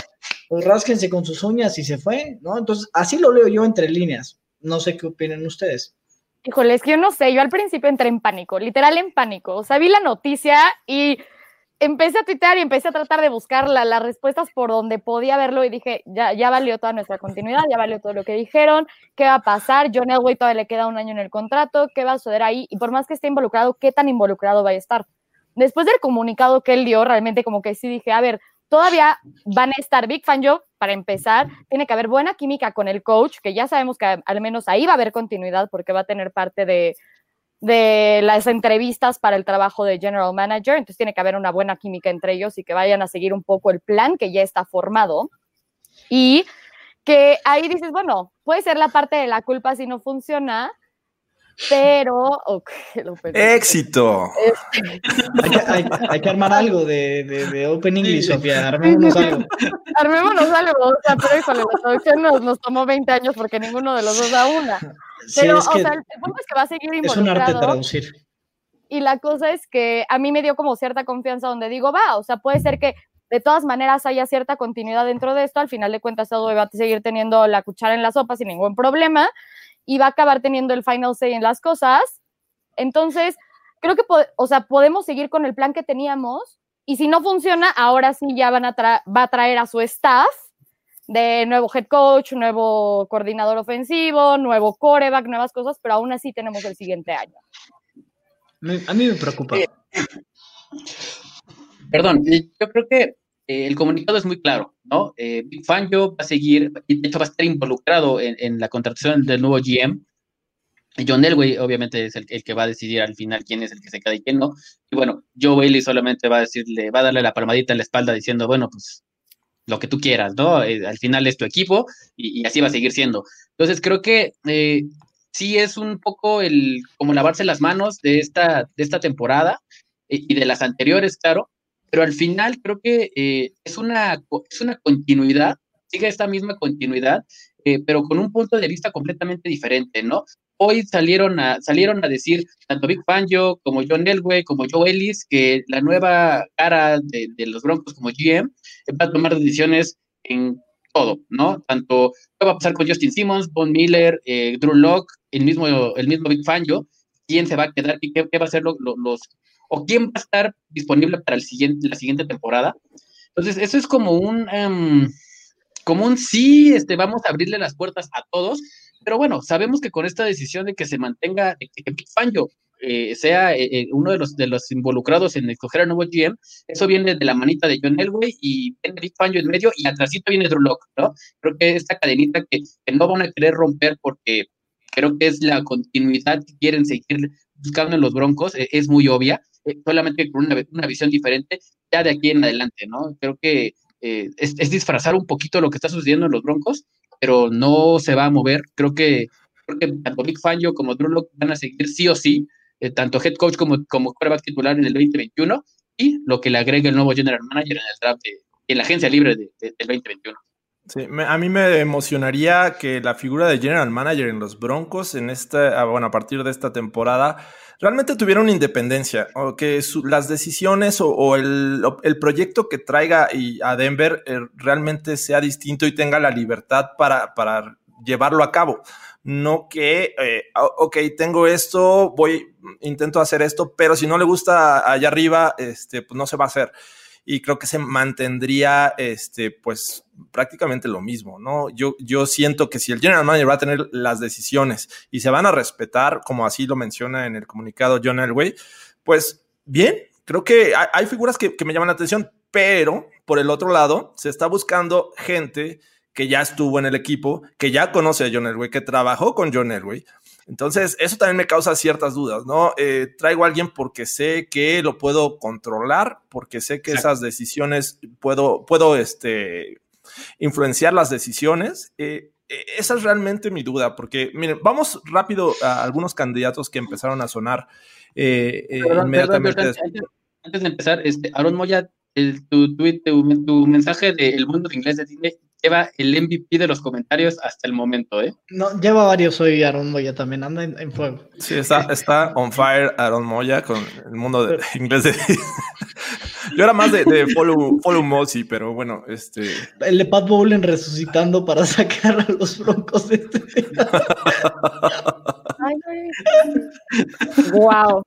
Pues rásquense con sus uñas y se fue, ¿no? Entonces, así lo leo yo entre líneas. No sé qué opinan ustedes. Híjole, es que yo no sé, yo al principio entré en pánico, literal en pánico. O sea, vi la noticia y empecé a tuitear y empecé a tratar de buscar la, las respuestas por donde podía verlo y dije, ya, ya valió toda nuestra continuidad, ya valió todo lo que dijeron, qué va a pasar, John Elway todavía le queda un año en el contrato, qué va a suceder ahí y por más que esté involucrado, qué tan involucrado va a estar. Después del comunicado que él dio, realmente como que sí dije, a ver, todavía van a estar Big Fan Joe, para empezar, tiene que haber buena química con el coach, que ya sabemos que al menos ahí va a haber continuidad porque va a tener parte de, de las entrevistas para el trabajo de general manager, entonces tiene que haber una buena química entre ellos y que vayan a seguir un poco el plan que ya está formado. Y que ahí dices, bueno, puede ser la parte de la culpa si no funciona, pero... Okay, ¡Éxito! Este... Hay, que, hay, hay, que, armar algo de, de, de Open English, Sofía, armémonos algo. Armémonos algo, o sea, pero híjole, la traducción nos, nos tomó 20 años porque ninguno de los dos da una. Pero, sí, o sea, el punto es que va a seguir involucrado. Es un arte traducir. Y la cosa es que a mí me dio como cierta confianza donde digo, va, o sea, puede ser que de todas maneras haya cierta continuidad dentro de esto. Al final de cuentas, todo va a seguir teniendo la cuchara en la sopa sin ningún problema y va a acabar teniendo el final say en las cosas. Entonces, creo que, o sea, podemos seguir con el plan que teníamos y si no funciona, ahora sí ya van a va a traer a su staff de nuevo head coach, nuevo coordinador ofensivo, nuevo coreback, nuevas cosas, pero aún así tenemos el siguiente año. A mí me preocupa. Eh, perdón, yo creo que eh, el comunicado es muy claro, ¿no? Eh, Big Fangio va a seguir, y de hecho va a estar involucrado en, la contratación del nuevo GM. John Elway, obviamente, es el, el, que va a decidir al final quién es el que se queda y quién no. Y bueno, Joe Bailey solamente va a decirle, va a darle la palmadita en la espalda diciendo, bueno, pues lo que tú quieras, ¿no? Eh, al final es tu equipo y, y, así va a seguir siendo. Entonces creo que eh, sí es un poco el como lavarse las manos de esta, de esta temporada y de las anteriores, claro, pero al final creo que eh, es, una, es una continuidad, sigue esta misma continuidad, eh, pero con un punto de vista completamente diferente, ¿no? Hoy salieron a, salieron a decir tanto Big Fangio como John Elway, como Joe Ellis, que la nueva cara de, de los Broncos como GM va a tomar decisiones en todo, ¿no? Tanto qué va a pasar con Justin Simmons, Von Miller, eh, Drew Locke, el mismo, el mismo Big Fangio, quién se va a quedar y qué, qué va a ser lo, lo, los, o quién va a estar disponible para el siguiente, la siguiente temporada. Entonces, eso es como un, um, como un sí, este, vamos a abrirle las puertas a todos, pero bueno, sabemos que con esta decisión de que se mantenga, que Big Fangio eh, sea eh, eh, uno de los, de los involucrados en escoger al nuevo GM, eso viene de la manita de John Elway y viene Big Fangio en medio y atrásito viene Drew Locke, ¿no? Creo que esta cadenita que, que no van a querer romper porque creo que es la continuidad que quieren seguir buscando en los Broncos, es muy obvia, solamente con una, una, visión diferente ya de aquí en adelante, ¿no? Creo que es, es, disfrazar un poquito lo que está sucediendo en los Broncos, pero no se va a mover. Creo que, creo que tanto Big Fangio como Drew Locke van a seguir sí o sí, eh, tanto head coach como, como quarterback titular en el 2021 y lo que le agrega el nuevo general manager en el draft de, la agencia libre de, de, del 2021. Sí, a mí me emocionaría que la figura de general manager en los Broncos en esta, ah, bueno, a partir de esta temporada realmente tuviera una independencia o que su, las decisiones o, o el, el, proyecto que traiga y a Denver eh, realmente sea distinto y tenga la libertad para, para llevarlo a cabo no que, eh, ok, tengo esto, voy, intento hacer esto, pero si no le gusta allá arriba, este, pues no se va a hacer. Y creo que se mantendría, este, pues prácticamente lo mismo, ¿no? Yo, yo siento que si el general manager va a tener las decisiones y se van a respetar, como así lo menciona en el comunicado John Elway, pues bien, creo que hay, figuras que, que me llaman la atención, pero por el otro lado, se está buscando gente que ya estuvo en el equipo, que ya conoce a John Elway, que trabajó con John Elway. Entonces, eso también me causa ciertas dudas, ¿no? Eh, traigo a alguien porque sé que lo puedo controlar, porque sé que Exacto. esas decisiones puedo, puedo este, influenciar las decisiones. Eh, esa es realmente mi duda, porque miren, vamos rápido a algunos candidatos que empezaron a sonar eh, perdón, inmediatamente. Perdón, antes, antes, de empezar, este, Aaron Moya, el, tu, tu, tu, tu, mensaje del mundo de inglés de Disney lleva el MVP de los comentarios hasta el momento, ¿eh? No, lleva varios hoy Aaron Moya también, anda en, en fuego. Sí, está, está on fire Aaron Moya con el mundo de inglés de Yo era más de, de follow, follow Mossy, pero bueno, este. El de Pat Bowlen resucitando para sacar a los broncos de este. wow.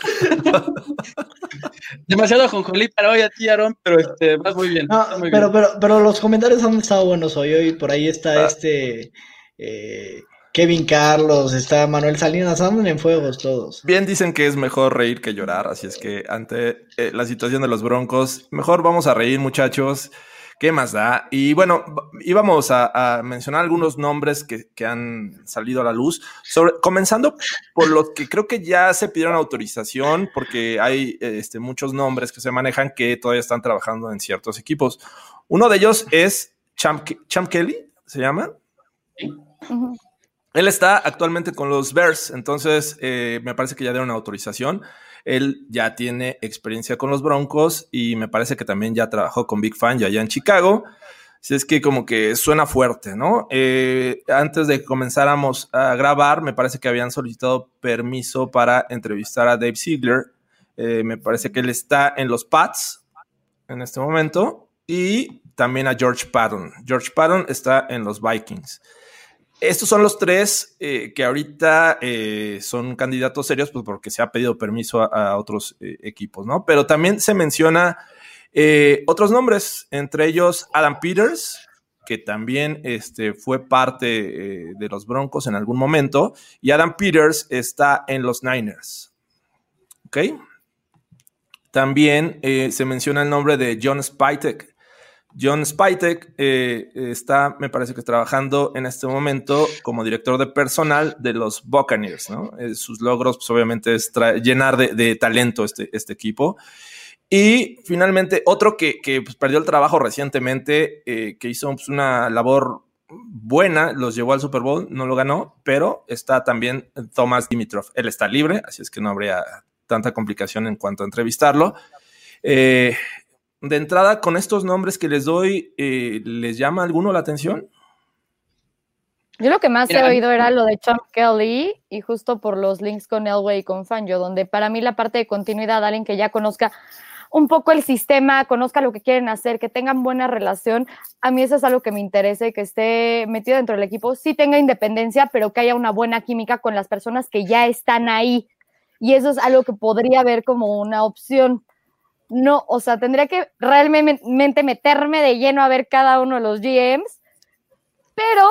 Demasiado jonjolí para hoy a ti, Aaron, pero este, vas muy bien. No, muy pero, bien. pero, pero los comentarios han estado buenos hoy. Hoy por ahí está ah. este eh, Kevin Carlos, está Manuel Salinas, andan en fuegos todos. Bien dicen que es mejor reír que llorar, así es que ante eh, la situación de los Broncos, mejor vamos a reír, muchachos. ¿Qué más da? Y bueno, íbamos a, a mencionar algunos nombres que, que, han salido a la luz, sobre, comenzando por los que creo que ya se pidieron autorización, porque hay este, muchos nombres que se manejan que todavía están trabajando en ciertos equipos. Uno de ellos es Champ, Champ Kelly, ¿se llama? Sí. Uh -huh. Él está actualmente con los Bears, entonces eh, me parece que ya dieron autorización. Él ya tiene experiencia con los Broncos y me parece que también ya trabajó con Big Fan ya allá en Chicago. Si es que como que suena fuerte, ¿no? Eh, antes de que comenzáramos a grabar, me parece que habían solicitado permiso para entrevistar a Dave Ziegler. Eh, me parece que él está en los Pats en este momento y también a George Patton. George Patton está en los Vikings. Estos son los tres eh, que ahorita eh, son candidatos serios, pues porque se ha pedido permiso a, otros eh, equipos, ¿no? Pero también se menciona otros nombres, entre ellos Adam Peters, que también este, fue parte de los Broncos en algún momento, y Adam Peters está en los Niners. ¿Ok? También se menciona el nombre de John Spytek, John Spytek eh, está, me parece que trabajando en este momento como director de personal de los Buccaneers. Eh, sus logros, pues obviamente, es llenar de, talento este, este equipo. Y finalmente, otro que, que pues, perdió el trabajo recientemente, eh, que hizo pues, una labor buena, los llevó al Super Bowl, no lo ganó, pero está también Thomas Dimitrov. Él está libre, así es que no habría tanta complicación en cuanto a entrevistarlo. Eh, de entrada, con estos nombres que les doy, eh, ¿les llama alguno la atención? Yo lo que más Mira, he oído era lo de Champ Kelly y justo por los links con Elway y con Fangio, donde para mí la parte de continuidad, alguien que ya conozca un poco el sistema, conozca lo que quieren hacer, que tengan buena relación, a mí eso es algo que me interesa, que esté metido dentro del equipo, sí tenga independencia, pero que haya una buena química con las personas que ya están ahí. Y eso es algo que podría ver como una opción no, o sea, tendría que realmente meterme de lleno a ver cada uno de los GMs pero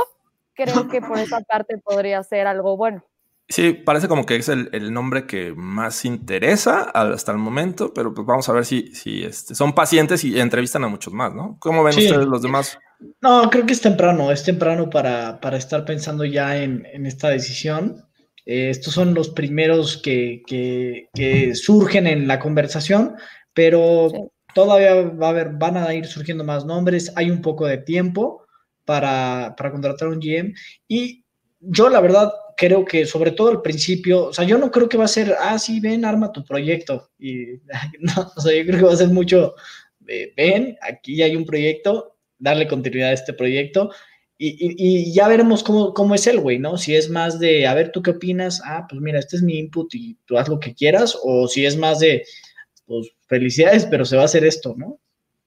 creo que por esa parte podría ser algo bueno. Sí, parece como que es el, nombre que más interesa hasta el momento, pero pues vamos a ver si, si este, son pacientes y entrevistan a muchos más, ¿no? ¿Cómo ven ustedes los demás? No, creo que es temprano, es temprano para, para estar pensando ya en, en esta decisión. Eh, estos son los primeros que, que, que, surgen en la conversación, pero todavía va a haber, van a ir surgiendo más nombres, hay un poco de tiempo para, para contratar un GM y yo la verdad creo que sobre todo al principio, o sea, yo no creo que va a ser, ah, sí, ven, arma tu proyecto. Y no, o sea, yo creo que va a ser mucho, ven, aquí hay un proyecto, darle continuidad a este proyecto. Y, y, ya veremos cómo, cómo es el güey, ¿no? Si es más de, a ver, ¿tú qué opinas? Ah, pues mira, este es mi input y tú haz lo que quieras. O si es más de, pues felicidades, pero se va a hacer esto, ¿no?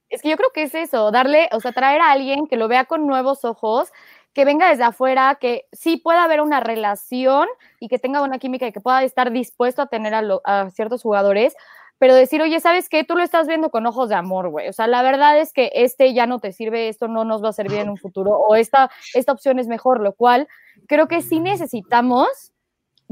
Es que yo creo que es eso, darle, o sea, traer a alguien que lo vea con nuevos ojos que venga desde afuera, que sí pueda haber una relación y que tenga una química y que pueda estar dispuesto a tener a, ciertos jugadores, pero decir, oye, ¿sabes qué? Tú lo estás viendo con ojos de amor, güey. O sea, la verdad es que este ya no te sirve, esto no nos va a servir en un futuro, o esta, esta opción es mejor, lo cual creo que sí necesitamos,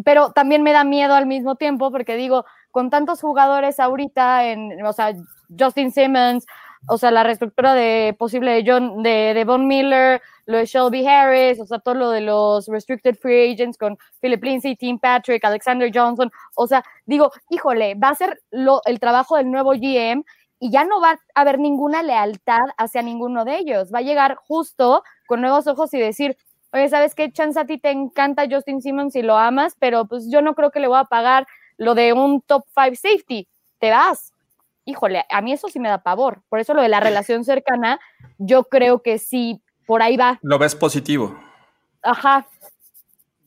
pero también me da miedo al mismo tiempo, porque digo, con tantos jugadores ahorita, en, o sea, Justin Simmons, o sea, la reestructura de posible de John, de, de Von Miller, lo de Shelby Harris, o sea, todo lo de los restricted free agents con Philip Lindsay, Tim Patrick, Alexander Johnson, o sea, digo, híjole, va a ser lo, el trabajo del nuevo GM y ya no va a haber ninguna lealtad hacia ninguno de ellos, va a llegar justo con nuevos ojos y decir, oye, ¿sabes qué? Chance a ti te encanta Justin Simmons y lo amas, pero pues yo no creo que le voy a pagar lo de un top five safety, te vas híjole, a mí eso sí me da pavor. Por eso lo de la relación cercana, yo creo que sí, por ahí va. Lo ves positivo. Ajá.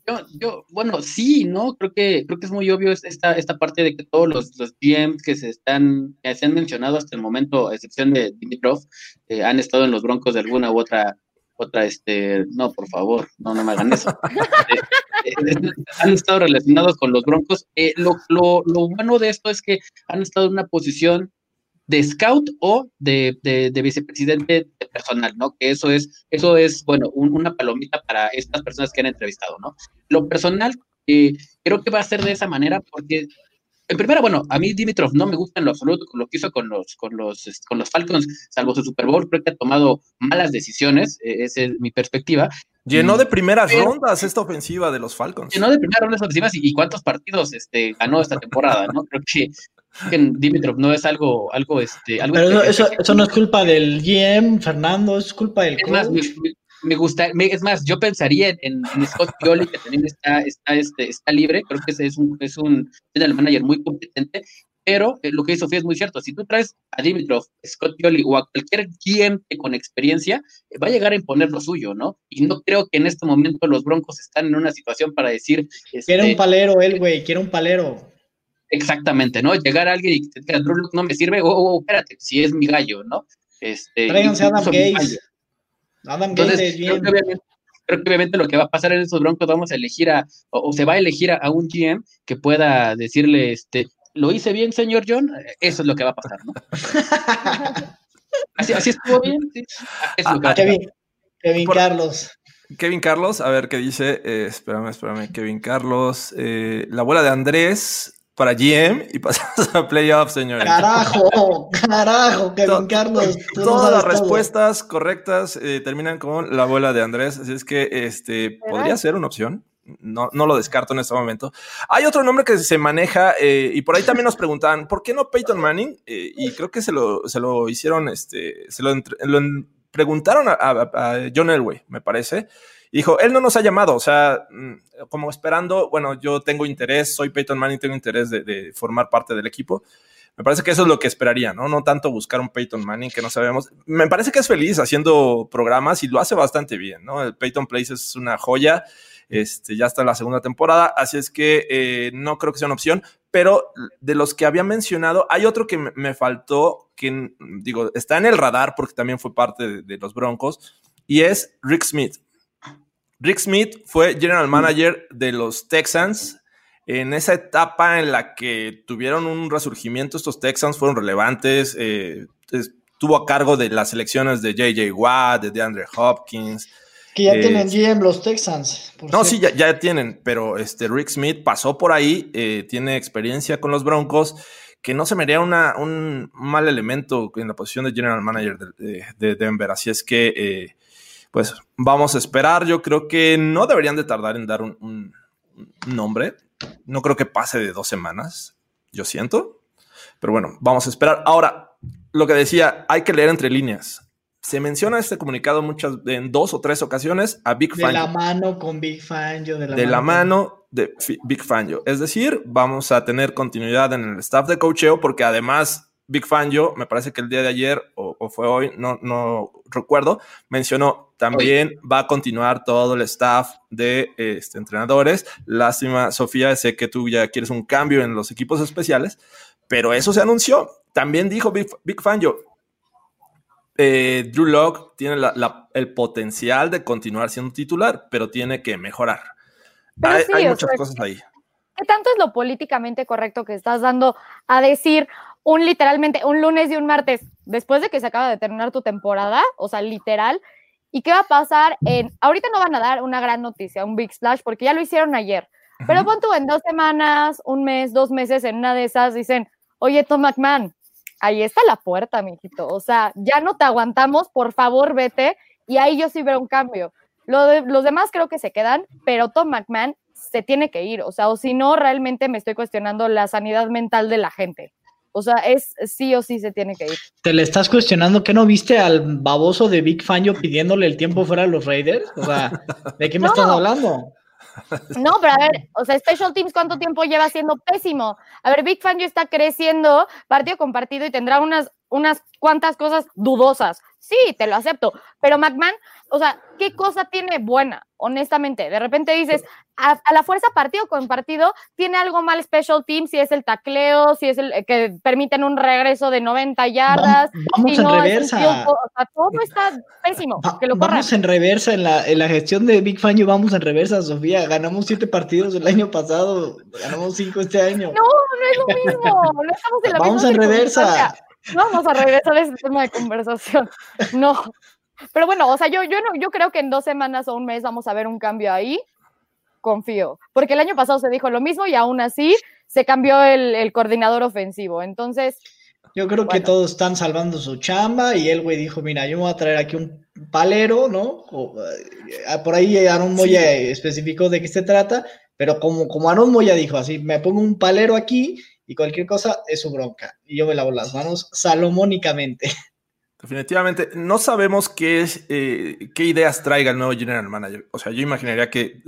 Yo, yo, bueno, sí, ¿no? Creo que, creo que es muy obvio esta, esta parte de que todos los, los GMs que se están, que se han mencionado hasta el momento, a excepción de Dimitrov, eh, han estado en los broncos de alguna u otra, otra, este, no, por favor, no, no me hagan eso. Eh, eh, han estado relacionados con los broncos. lo, lo, lo bueno de esto es que han estado en una posición de scout o de, de, vicepresidente personal, ¿no? Que eso es, eso es, bueno, una palomita para estas personas que han entrevistado, ¿no? Lo personal, eh, creo que va a ser de esa manera porque, en primera, bueno, a mí Dimitrov no me gusta en lo absoluto lo que hizo con los, con los, con los Falcons, salvo su Super Bowl, creo que ha tomado malas decisiones, e, esa es mi perspectiva. Llenó de primeras rondas esta ofensiva de los Falcons. Llenó de primeras rondas ofensivas y, y, cuántos partidos este, ganó esta temporada, ¿no? Creo que que Dimitrov no es algo, algo, este, algo Pero eso, eso, no es culpa del GM, Fernando, es culpa del Es más, me, gusta, es más, yo pensaría en, Scott Pioli, que también está, está, este, está libre, creo que es un, es un general manager muy competente, pero eh, lo que dice Sofía es muy cierto, si tú traes a Dimitrov, Scott Pioli o a cualquier GM con experiencia, va a llegar a imponer lo suyo, ¿no? Y no creo que en este momento los Broncos están en una situación para decir... Este, quiere un palero él, güey, quiere un palero. Exactamente, ¿no? Llegar a alguien y que te diga, no me sirve, o oh, oh, espérate, si es mi gallo, ¿no? Este, Tráiganse a Adam Gates. Adam Gates creo que, obviamente, creo que obviamente lo que va a pasar en esos broncos, vamos a elegir a, o, se va a elegir a, un GM que pueda decirle, este, ¿lo hice bien, señor John? Eso es lo que va a pasar, ¿no? así, así estuvo bien, sí. Eso es Kevin, Kevin Carlos. Kevin Carlos, a ver qué dice. Eh, espérame, espérame. Kevin Carlos. Eh, la abuela de Andrés para GM y pasamos a playoffs, señores. Carajo, carajo, Kevin Carlos. Todas las respuestas correctas eh, terminan con la abuela de Andrés, así es que este podría ser una opción. No, no lo descarto en este momento. Hay otro nombre que se maneja eh, y por ahí también nos preguntaban, ¿por qué no Peyton Manning? Eh, y creo que se lo, se lo hicieron, este, se lo, preguntaron a, a John Elway, me parece dijo, él no nos ha llamado, o sea, mm, como esperando, bueno, yo tengo interés, soy Peyton Manning, tengo interés de, formar parte del equipo. Me parece que eso es lo que esperaría, ¿no? No tanto buscar un Peyton Manning que no sabemos. Me parece que es feliz haciendo programas y lo hace bastante bien, ¿no? El Peyton Place es una joya. Este, ya está en la segunda temporada, así es que eh, no creo que sea una opción, pero de los que había mencionado, hay otro que me, faltó, que digo, está en el radar porque también fue parte de los Broncos, y es Rick Smith. Rick Smith fue general manager de los Texans. En esa etapa en la que tuvieron un resurgimiento, estos Texans fueron relevantes. Eh, estuvo a cargo de las selecciones de JJ Watt, de DeAndre Hopkins. Que ya Eh, tienen GM los Texans. por No, sí, ya, ya tienen, pero este Rick Smith pasó por ahí, eh, tiene experiencia con los Broncos, que no se me haría una, un mal elemento en la posición de General Manager de, de- de Denver. Así es que, eh, pues vamos a esperar. Yo creo que no deberían de tardar en dar un, un- un nombre. No creo que pase de dos semanas, yo siento. Pero bueno, vamos a esperar. Ahora, lo que decía, hay que leer entre líneas. Se menciona este comunicado muchas, en dos o tres ocasiones a Big De Fangio la mano con Big Fangio. De la de mano de Big Fangio. Es decir, vamos a tener continuidad en el staff de coacheo porque además Big Fangio, me parece que el día de ayer o, o fue hoy, no, no recuerdo, mencionó también va a continuar todo el staff de este, entrenadores. Lástima, Sofía, sé que tú ya quieres un cambio en los equipos especiales, pero eso se anunció. También dijo Big, Big Fangio, eh, Drew Lock tiene la- la- el potencial de continuar siendo titular, pero tiene que mejorar. Pero hay sí, hay o muchas sea, cosas ahí. ¿Qué tanto es lo políticamente correcto que estás dando a decir un literalmente un lunes y un martes después de que se acaba de terminar tu temporada? O sea, literal. ¿Y qué va a pasar en... Ahorita no van a dar una gran noticia, un big splash, porque ya lo hicieron ayer. Pero pon tú en dos semanas, un mes, dos meses, en una de esas dicen, oye, Tom McMahon, ahí está la puerta, mijito. O sea, ya no te aguantamos, por favor, vete. Y ahí yo sí veo un cambio. Lo de- los demás creo que se quedan, pero Tom McMahon se tiene que ir. O sea, o si no, realmente me estoy cuestionando la sanidad mental de la gente. O sea, es sí o sí se tiene que ir. ¿Te le estás cuestionando que no viste al baboso de Big Fangio pidiéndole el tiempo fuera a los Raiders? O sea, ¿de qué me No. estás hablando? No, pero a ver, o sea, Special Teams, ¿cuánto tiempo lleva siendo pésimo? A ver, Big Fan ya está creciendo partido con partido y tendrá unas, unas cuantas cosas dudosas. Sí, te lo acepto. Pero McMahon, o sea, ¿qué cosa tiene buena? Honestamente, de repente dices, a, a la fuerza partido con partido, tiene algo mal Special Teams, si es el tacleo, si es el eh, que permiten un regreso de 90 yardas. Vam- Vamos si en no, reversa. o sea, todo está pésimo. Va- que lo corran. vamos en reversa en la, en la gestión de Big Fangio, vamos en reversa, Sofía. Ganamos siete partidos el año pasado, ganamos cinco este año. No, no es lo mismo. No estamos en la vamos misma en reversa. Vamos a regresar a ese tema de conversación. No. Pero bueno, o sea, yo, yo, no, yo creo que en dos semanas o un mes vamos a ver un cambio ahí. Confío. Porque el año pasado se dijo lo mismo y aún así se cambió el, el coordinador ofensivo. Entonces, Yo creo que todos están salvando su chamba y el güey dijo, mira, yo me voy a traer aquí un palero, ¿no? O, eh, por ahí Aaron Moya especificó de qué se trata, pero como, como Aaron Moya dijo así, me pongo un palero aquí y cualquier cosa es su bronca. Y yo me lavo las manos salomónicamente. Definitivamente, no sabemos qué, es, eh, qué ideas traiga el nuevo general manager. O sea, yo imaginaría que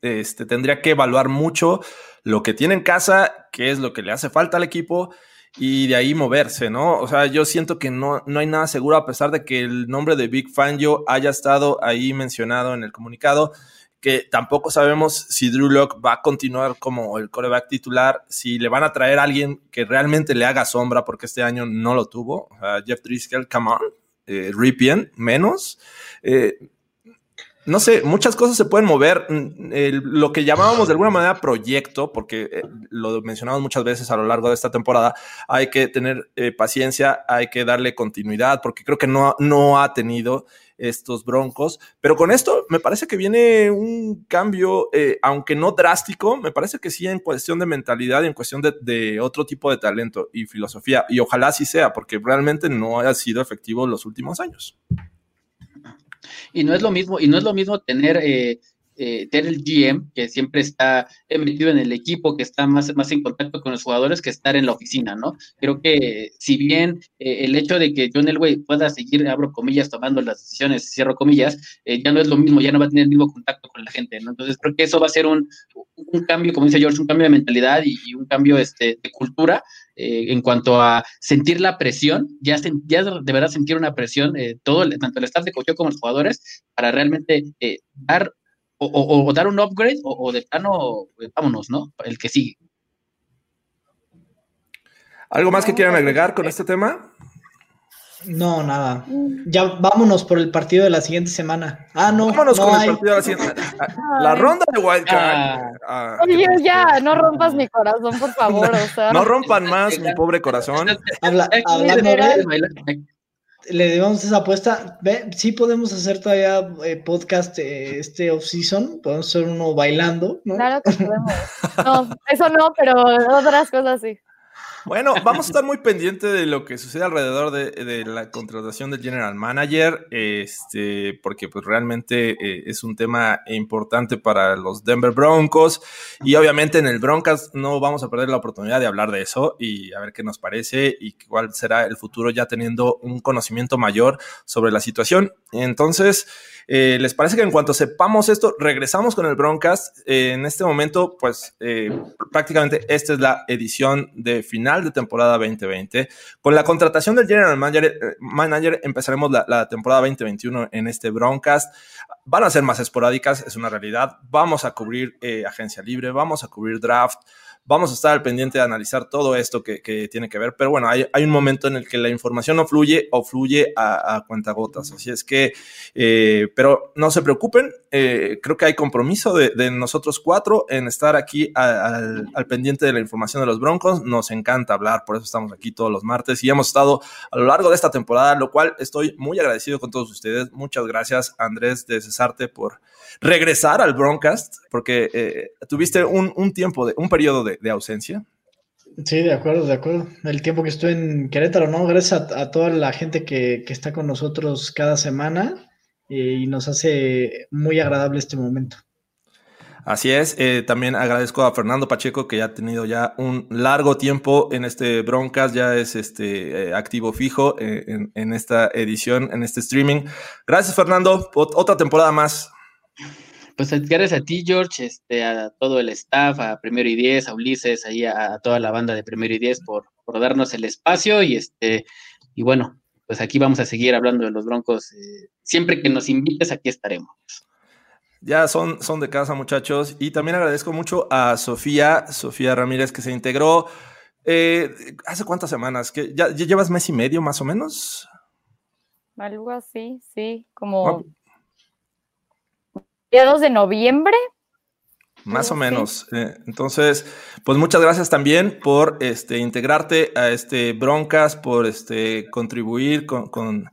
eh, este, tendría que evaluar mucho lo que tiene en casa, qué es lo que le hace falta al equipo y de ahí moverse, ¿no? O sea, yo siento que no, no hay nada seguro a pesar de que el nombre de Big Fangio haya estado ahí mencionado en el comunicado, que tampoco sabemos si Drew Lock va a continuar como el coreback titular, si le van a traer a alguien que realmente le haga sombra, porque este año no lo tuvo. Jeff Driscoll, come on, eh, Ripien, menos. Eh, no sé, muchas cosas se pueden mover. Mm, lo que llamábamos de alguna manera proyecto, porque eh, lo mencionamos muchas veces a lo largo de esta temporada, hay que tener eh, paciencia, hay que darle continuidad, porque creo que no, no ha tenido estos broncos. Pero con esto me parece que viene un cambio, eh, aunque no drástico, me parece que sí en cuestión de mentalidad y en cuestión de, otro tipo de talento y filosofía. Y ojalá así sea, porque realmente no ha sido efectivo los últimos años. Y no es lo mismo, y no es lo mismo tener, eh, eh, el GM, que siempre está eh, metido en el equipo, que está más, más en contacto con los jugadores, que estar en la oficina, ¿no? Creo que si bien eh, el hecho de que John Elway pueda seguir, abro comillas, tomando las decisiones, cierro comillas, eh, ya no es lo mismo, ya no va a tener el mismo contacto con la gente, ¿no? Entonces creo que eso va a ser un, un cambio, como dice George, un cambio de mentalidad y, un cambio este, de cultura en cuanto a sentir la presión, ya, sen- ya de verdad sentir una presión, eh, todo, tanto el staff de coaching como los jugadores, para realmente eh, dar o, o- o dar un upgrade o, o de plano, eh, vámonos, ¿no? El que sigue. ¿Algo más que quieran agregar con este tema? No, nada. Ya vámonos por el partido de la siguiente semana. Ah, no. Vámonos no con hay. el partido de la siguiente. La ronda de Wildcard. Ah. Ah, ya, no rompas mi corazón, por favor. O sea, No rompan más mi pobre corazón. Habla- hablando le debemos esa apuesta. Ve, sí podemos hacer todavía eh, podcast eh, este off-season. Podemos hacer uno bailando, ¿no? Claro que podemos. No, eso no, pero otras cosas sí. Bueno, vamos a estar muy pendientes de lo que sucede alrededor de, de, la contratación del general manager, este, porque pues realmente eh, es un tema importante para los Denver Broncos y obviamente en el Broncos no vamos a perder la oportunidad de hablar de eso y a ver qué nos parece y cuál será el futuro ya teniendo un conocimiento mayor sobre la situación. Entonces, eh, ¿Les parece que en cuanto sepamos esto, regresamos con el Broncast? Eh, en este momento, pues eh, prácticamente esta es la edición de final de temporada 2020. Con la contratación del General Manager, manager empezaremos la, la, temporada 2021 en este Broncast. Van a ser más esporádicas, es una realidad. Vamos a cubrir agencia libre, vamos a cubrir draft. Vamos a estar al pendiente de analizar todo esto que, que tiene que ver, pero bueno, hay, un momento en el que la información no fluye o fluye a, a cuentagotas. Así es que, eh, pero no se preocupen, eh, creo que hay compromiso de, nosotros cuatro en estar aquí al, al, pendiente de la información de los Broncos. Nos encanta hablar, por eso estamos aquí todos los martes y hemos estado a lo largo de esta temporada, lo cual estoy muy agradecido con todos ustedes. Muchas gracias, Andrés de Cesarte, por regresar al Broncast, porque eh, tuviste un, un, tiempo, de, un periodo de, de, ausencia. Sí, de acuerdo, de acuerdo. El tiempo que estuve en Querétaro, ¿no? Gracias a, a toda la gente que, que, está con nosotros cada semana eh, y nos hace muy agradable este momento. Así es, eh, también agradezco a Fernando Pacheco que ya ha tenido ya un largo tiempo en este Broncas, ya es este eh, activo fijo eh, en, en, esta edición, en este streaming. Gracias Fernando, Ot otra temporada más. Pues gracias a ti, George, este, a todo el staff, a Primero y Diez, a Ulises, ahí a, a toda la banda de Primero y Diez por, por, darnos el espacio y este, y bueno, pues aquí vamos a seguir hablando de los Broncos. Eh, siempre que nos invites, aquí estaremos. Ya son, son de casa, muchachos. Y también agradezco mucho a Sofía, Sofía Ramírez, que se integró. Eh, ¿Hace cuántas semanas? ¿Que ya, ya, llevas mes y medio más o menos? Algo así, sí, como oh. Mediados de noviembre. Más o menos. Eh, entonces, pues muchas gracias también por este, integrarte a este Broncas, por este, contribuir con, con,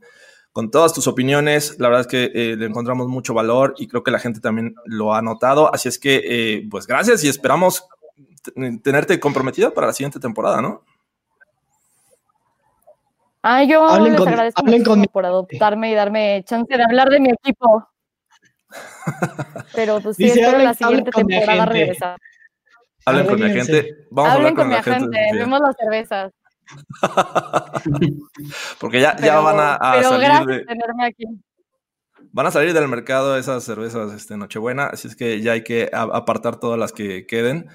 con todas tus opiniones. La verdad es que eh, le encontramos mucho valor y creo que la gente también lo ha notado. Así es que, eh, pues gracias y esperamos tenerte comprometida para la siguiente temporada, ¿no? Ah, yo hablen les con, agradezco mucho por adoptarme y darme chance de hablar de mi equipo. Pero pues sí, Dice, espero hablen, la siguiente temporada regresar. Hablen con mi agente. Vamos hablen a hablar con, con mi agente. Vemos las cervezas. Porque ya, pero, ya van a, a pero salir gracias de, tenerme aquí. van a salir del mercado esas cervezas este, Nochebuena, así es que ya hay que apartar todas las que queden.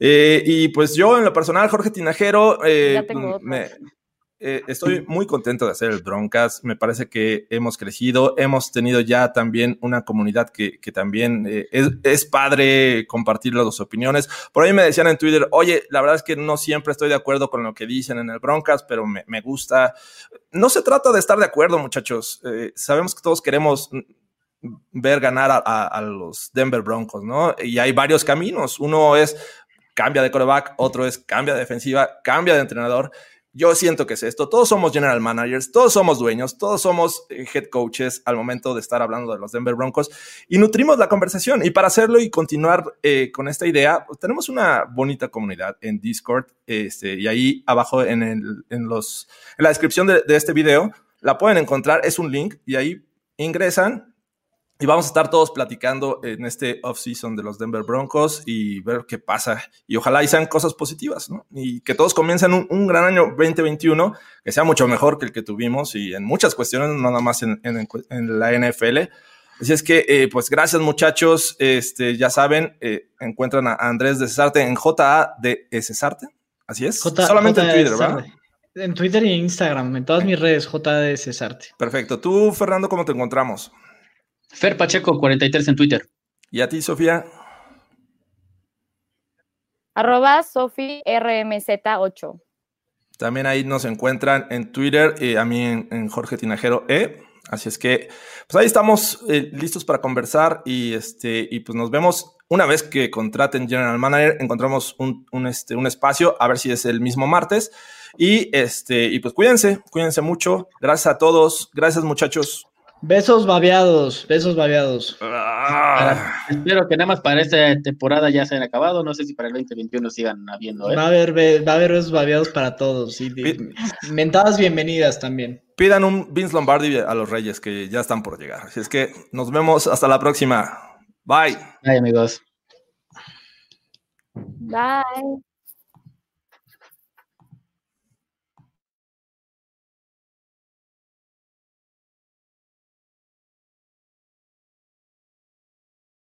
Eh, y pues yo en lo personal, Jorge Tinajero, eh, me, eh, estoy muy contento de hacer el Broncas. Me parece que hemos crecido, hemos tenido ya también una comunidad que, que también eh, es, es, padre compartir las opiniones. Por ahí me decían en Twitter, oye, la verdad es que no siempre estoy de acuerdo con lo que dicen en el Broncas, pero me, me gusta. No se trata de estar de acuerdo, muchachos. Eh, sabemos que todos queremos ver ganar a, a, a los Denver Broncos, ¿no? Y hay varios caminos. Uno es cambia de coreback, otro es cambia de defensiva, cambia de entrenador. Yo siento que es esto. Todos somos general managers, todos somos dueños, todos somos eh, head coaches al momento de estar hablando de los Denver Broncos y nutrimos la conversación. Y para hacerlo y continuar eh, con esta idea, pues, tenemos una bonita comunidad en Discord este, y ahí abajo en, el, en, los, en la descripción de, de este video la pueden encontrar. Es un link y ahí ingresan y vamos a estar todos platicando en este off-season de los Denver Broncos y ver qué pasa. Y ojalá y sean cosas positivas, ¿no? Y que todos comiencen un, un gran año 2021, que sea mucho mejor que el que tuvimos y en muchas cuestiones, no nada más en, en, en la NFL. Así es que, eh, pues gracias muchachos. Este, ya saben, eh, encuentran a Andrés de Cesarte en JA de Cesarte. Así es. J Solamente J en Twitter, ¿verdad? En Twitter y Instagram, en todas mis redes, J de Cesarte. Perfecto. Tú, Fernando, ¿cómo te encontramos? Fer Pacheco, 43 en Twitter. ¿Y a ti, Sofía? Arroba Sofi RMZ8. También ahí nos encuentran en Twitter y a mí en, en, Jorge Tinajero E. Así es que, pues ahí estamos eh, listos para conversar y este, y pues nos vemos una vez que contraten General Manager, encontramos un, un, este, un espacio, a ver si es el mismo martes. Y este, y pues cuídense, cuídense mucho. Gracias a todos. Gracias, muchachos. Besos babeados, besos babeados. Ah. Espero que nada más para esta temporada ya se hayan acabado. No sé si para el 2021 sigan habiendo. ¿eh? Va a haber, be- va a haber besos babeados para todos. Y mentadas bienvenidas también. Pidan un Vince Lombardi a los Reyes que ya están por llegar. Así es que nos vemos hasta la próxima. Bye. Ay, amigos. Bye.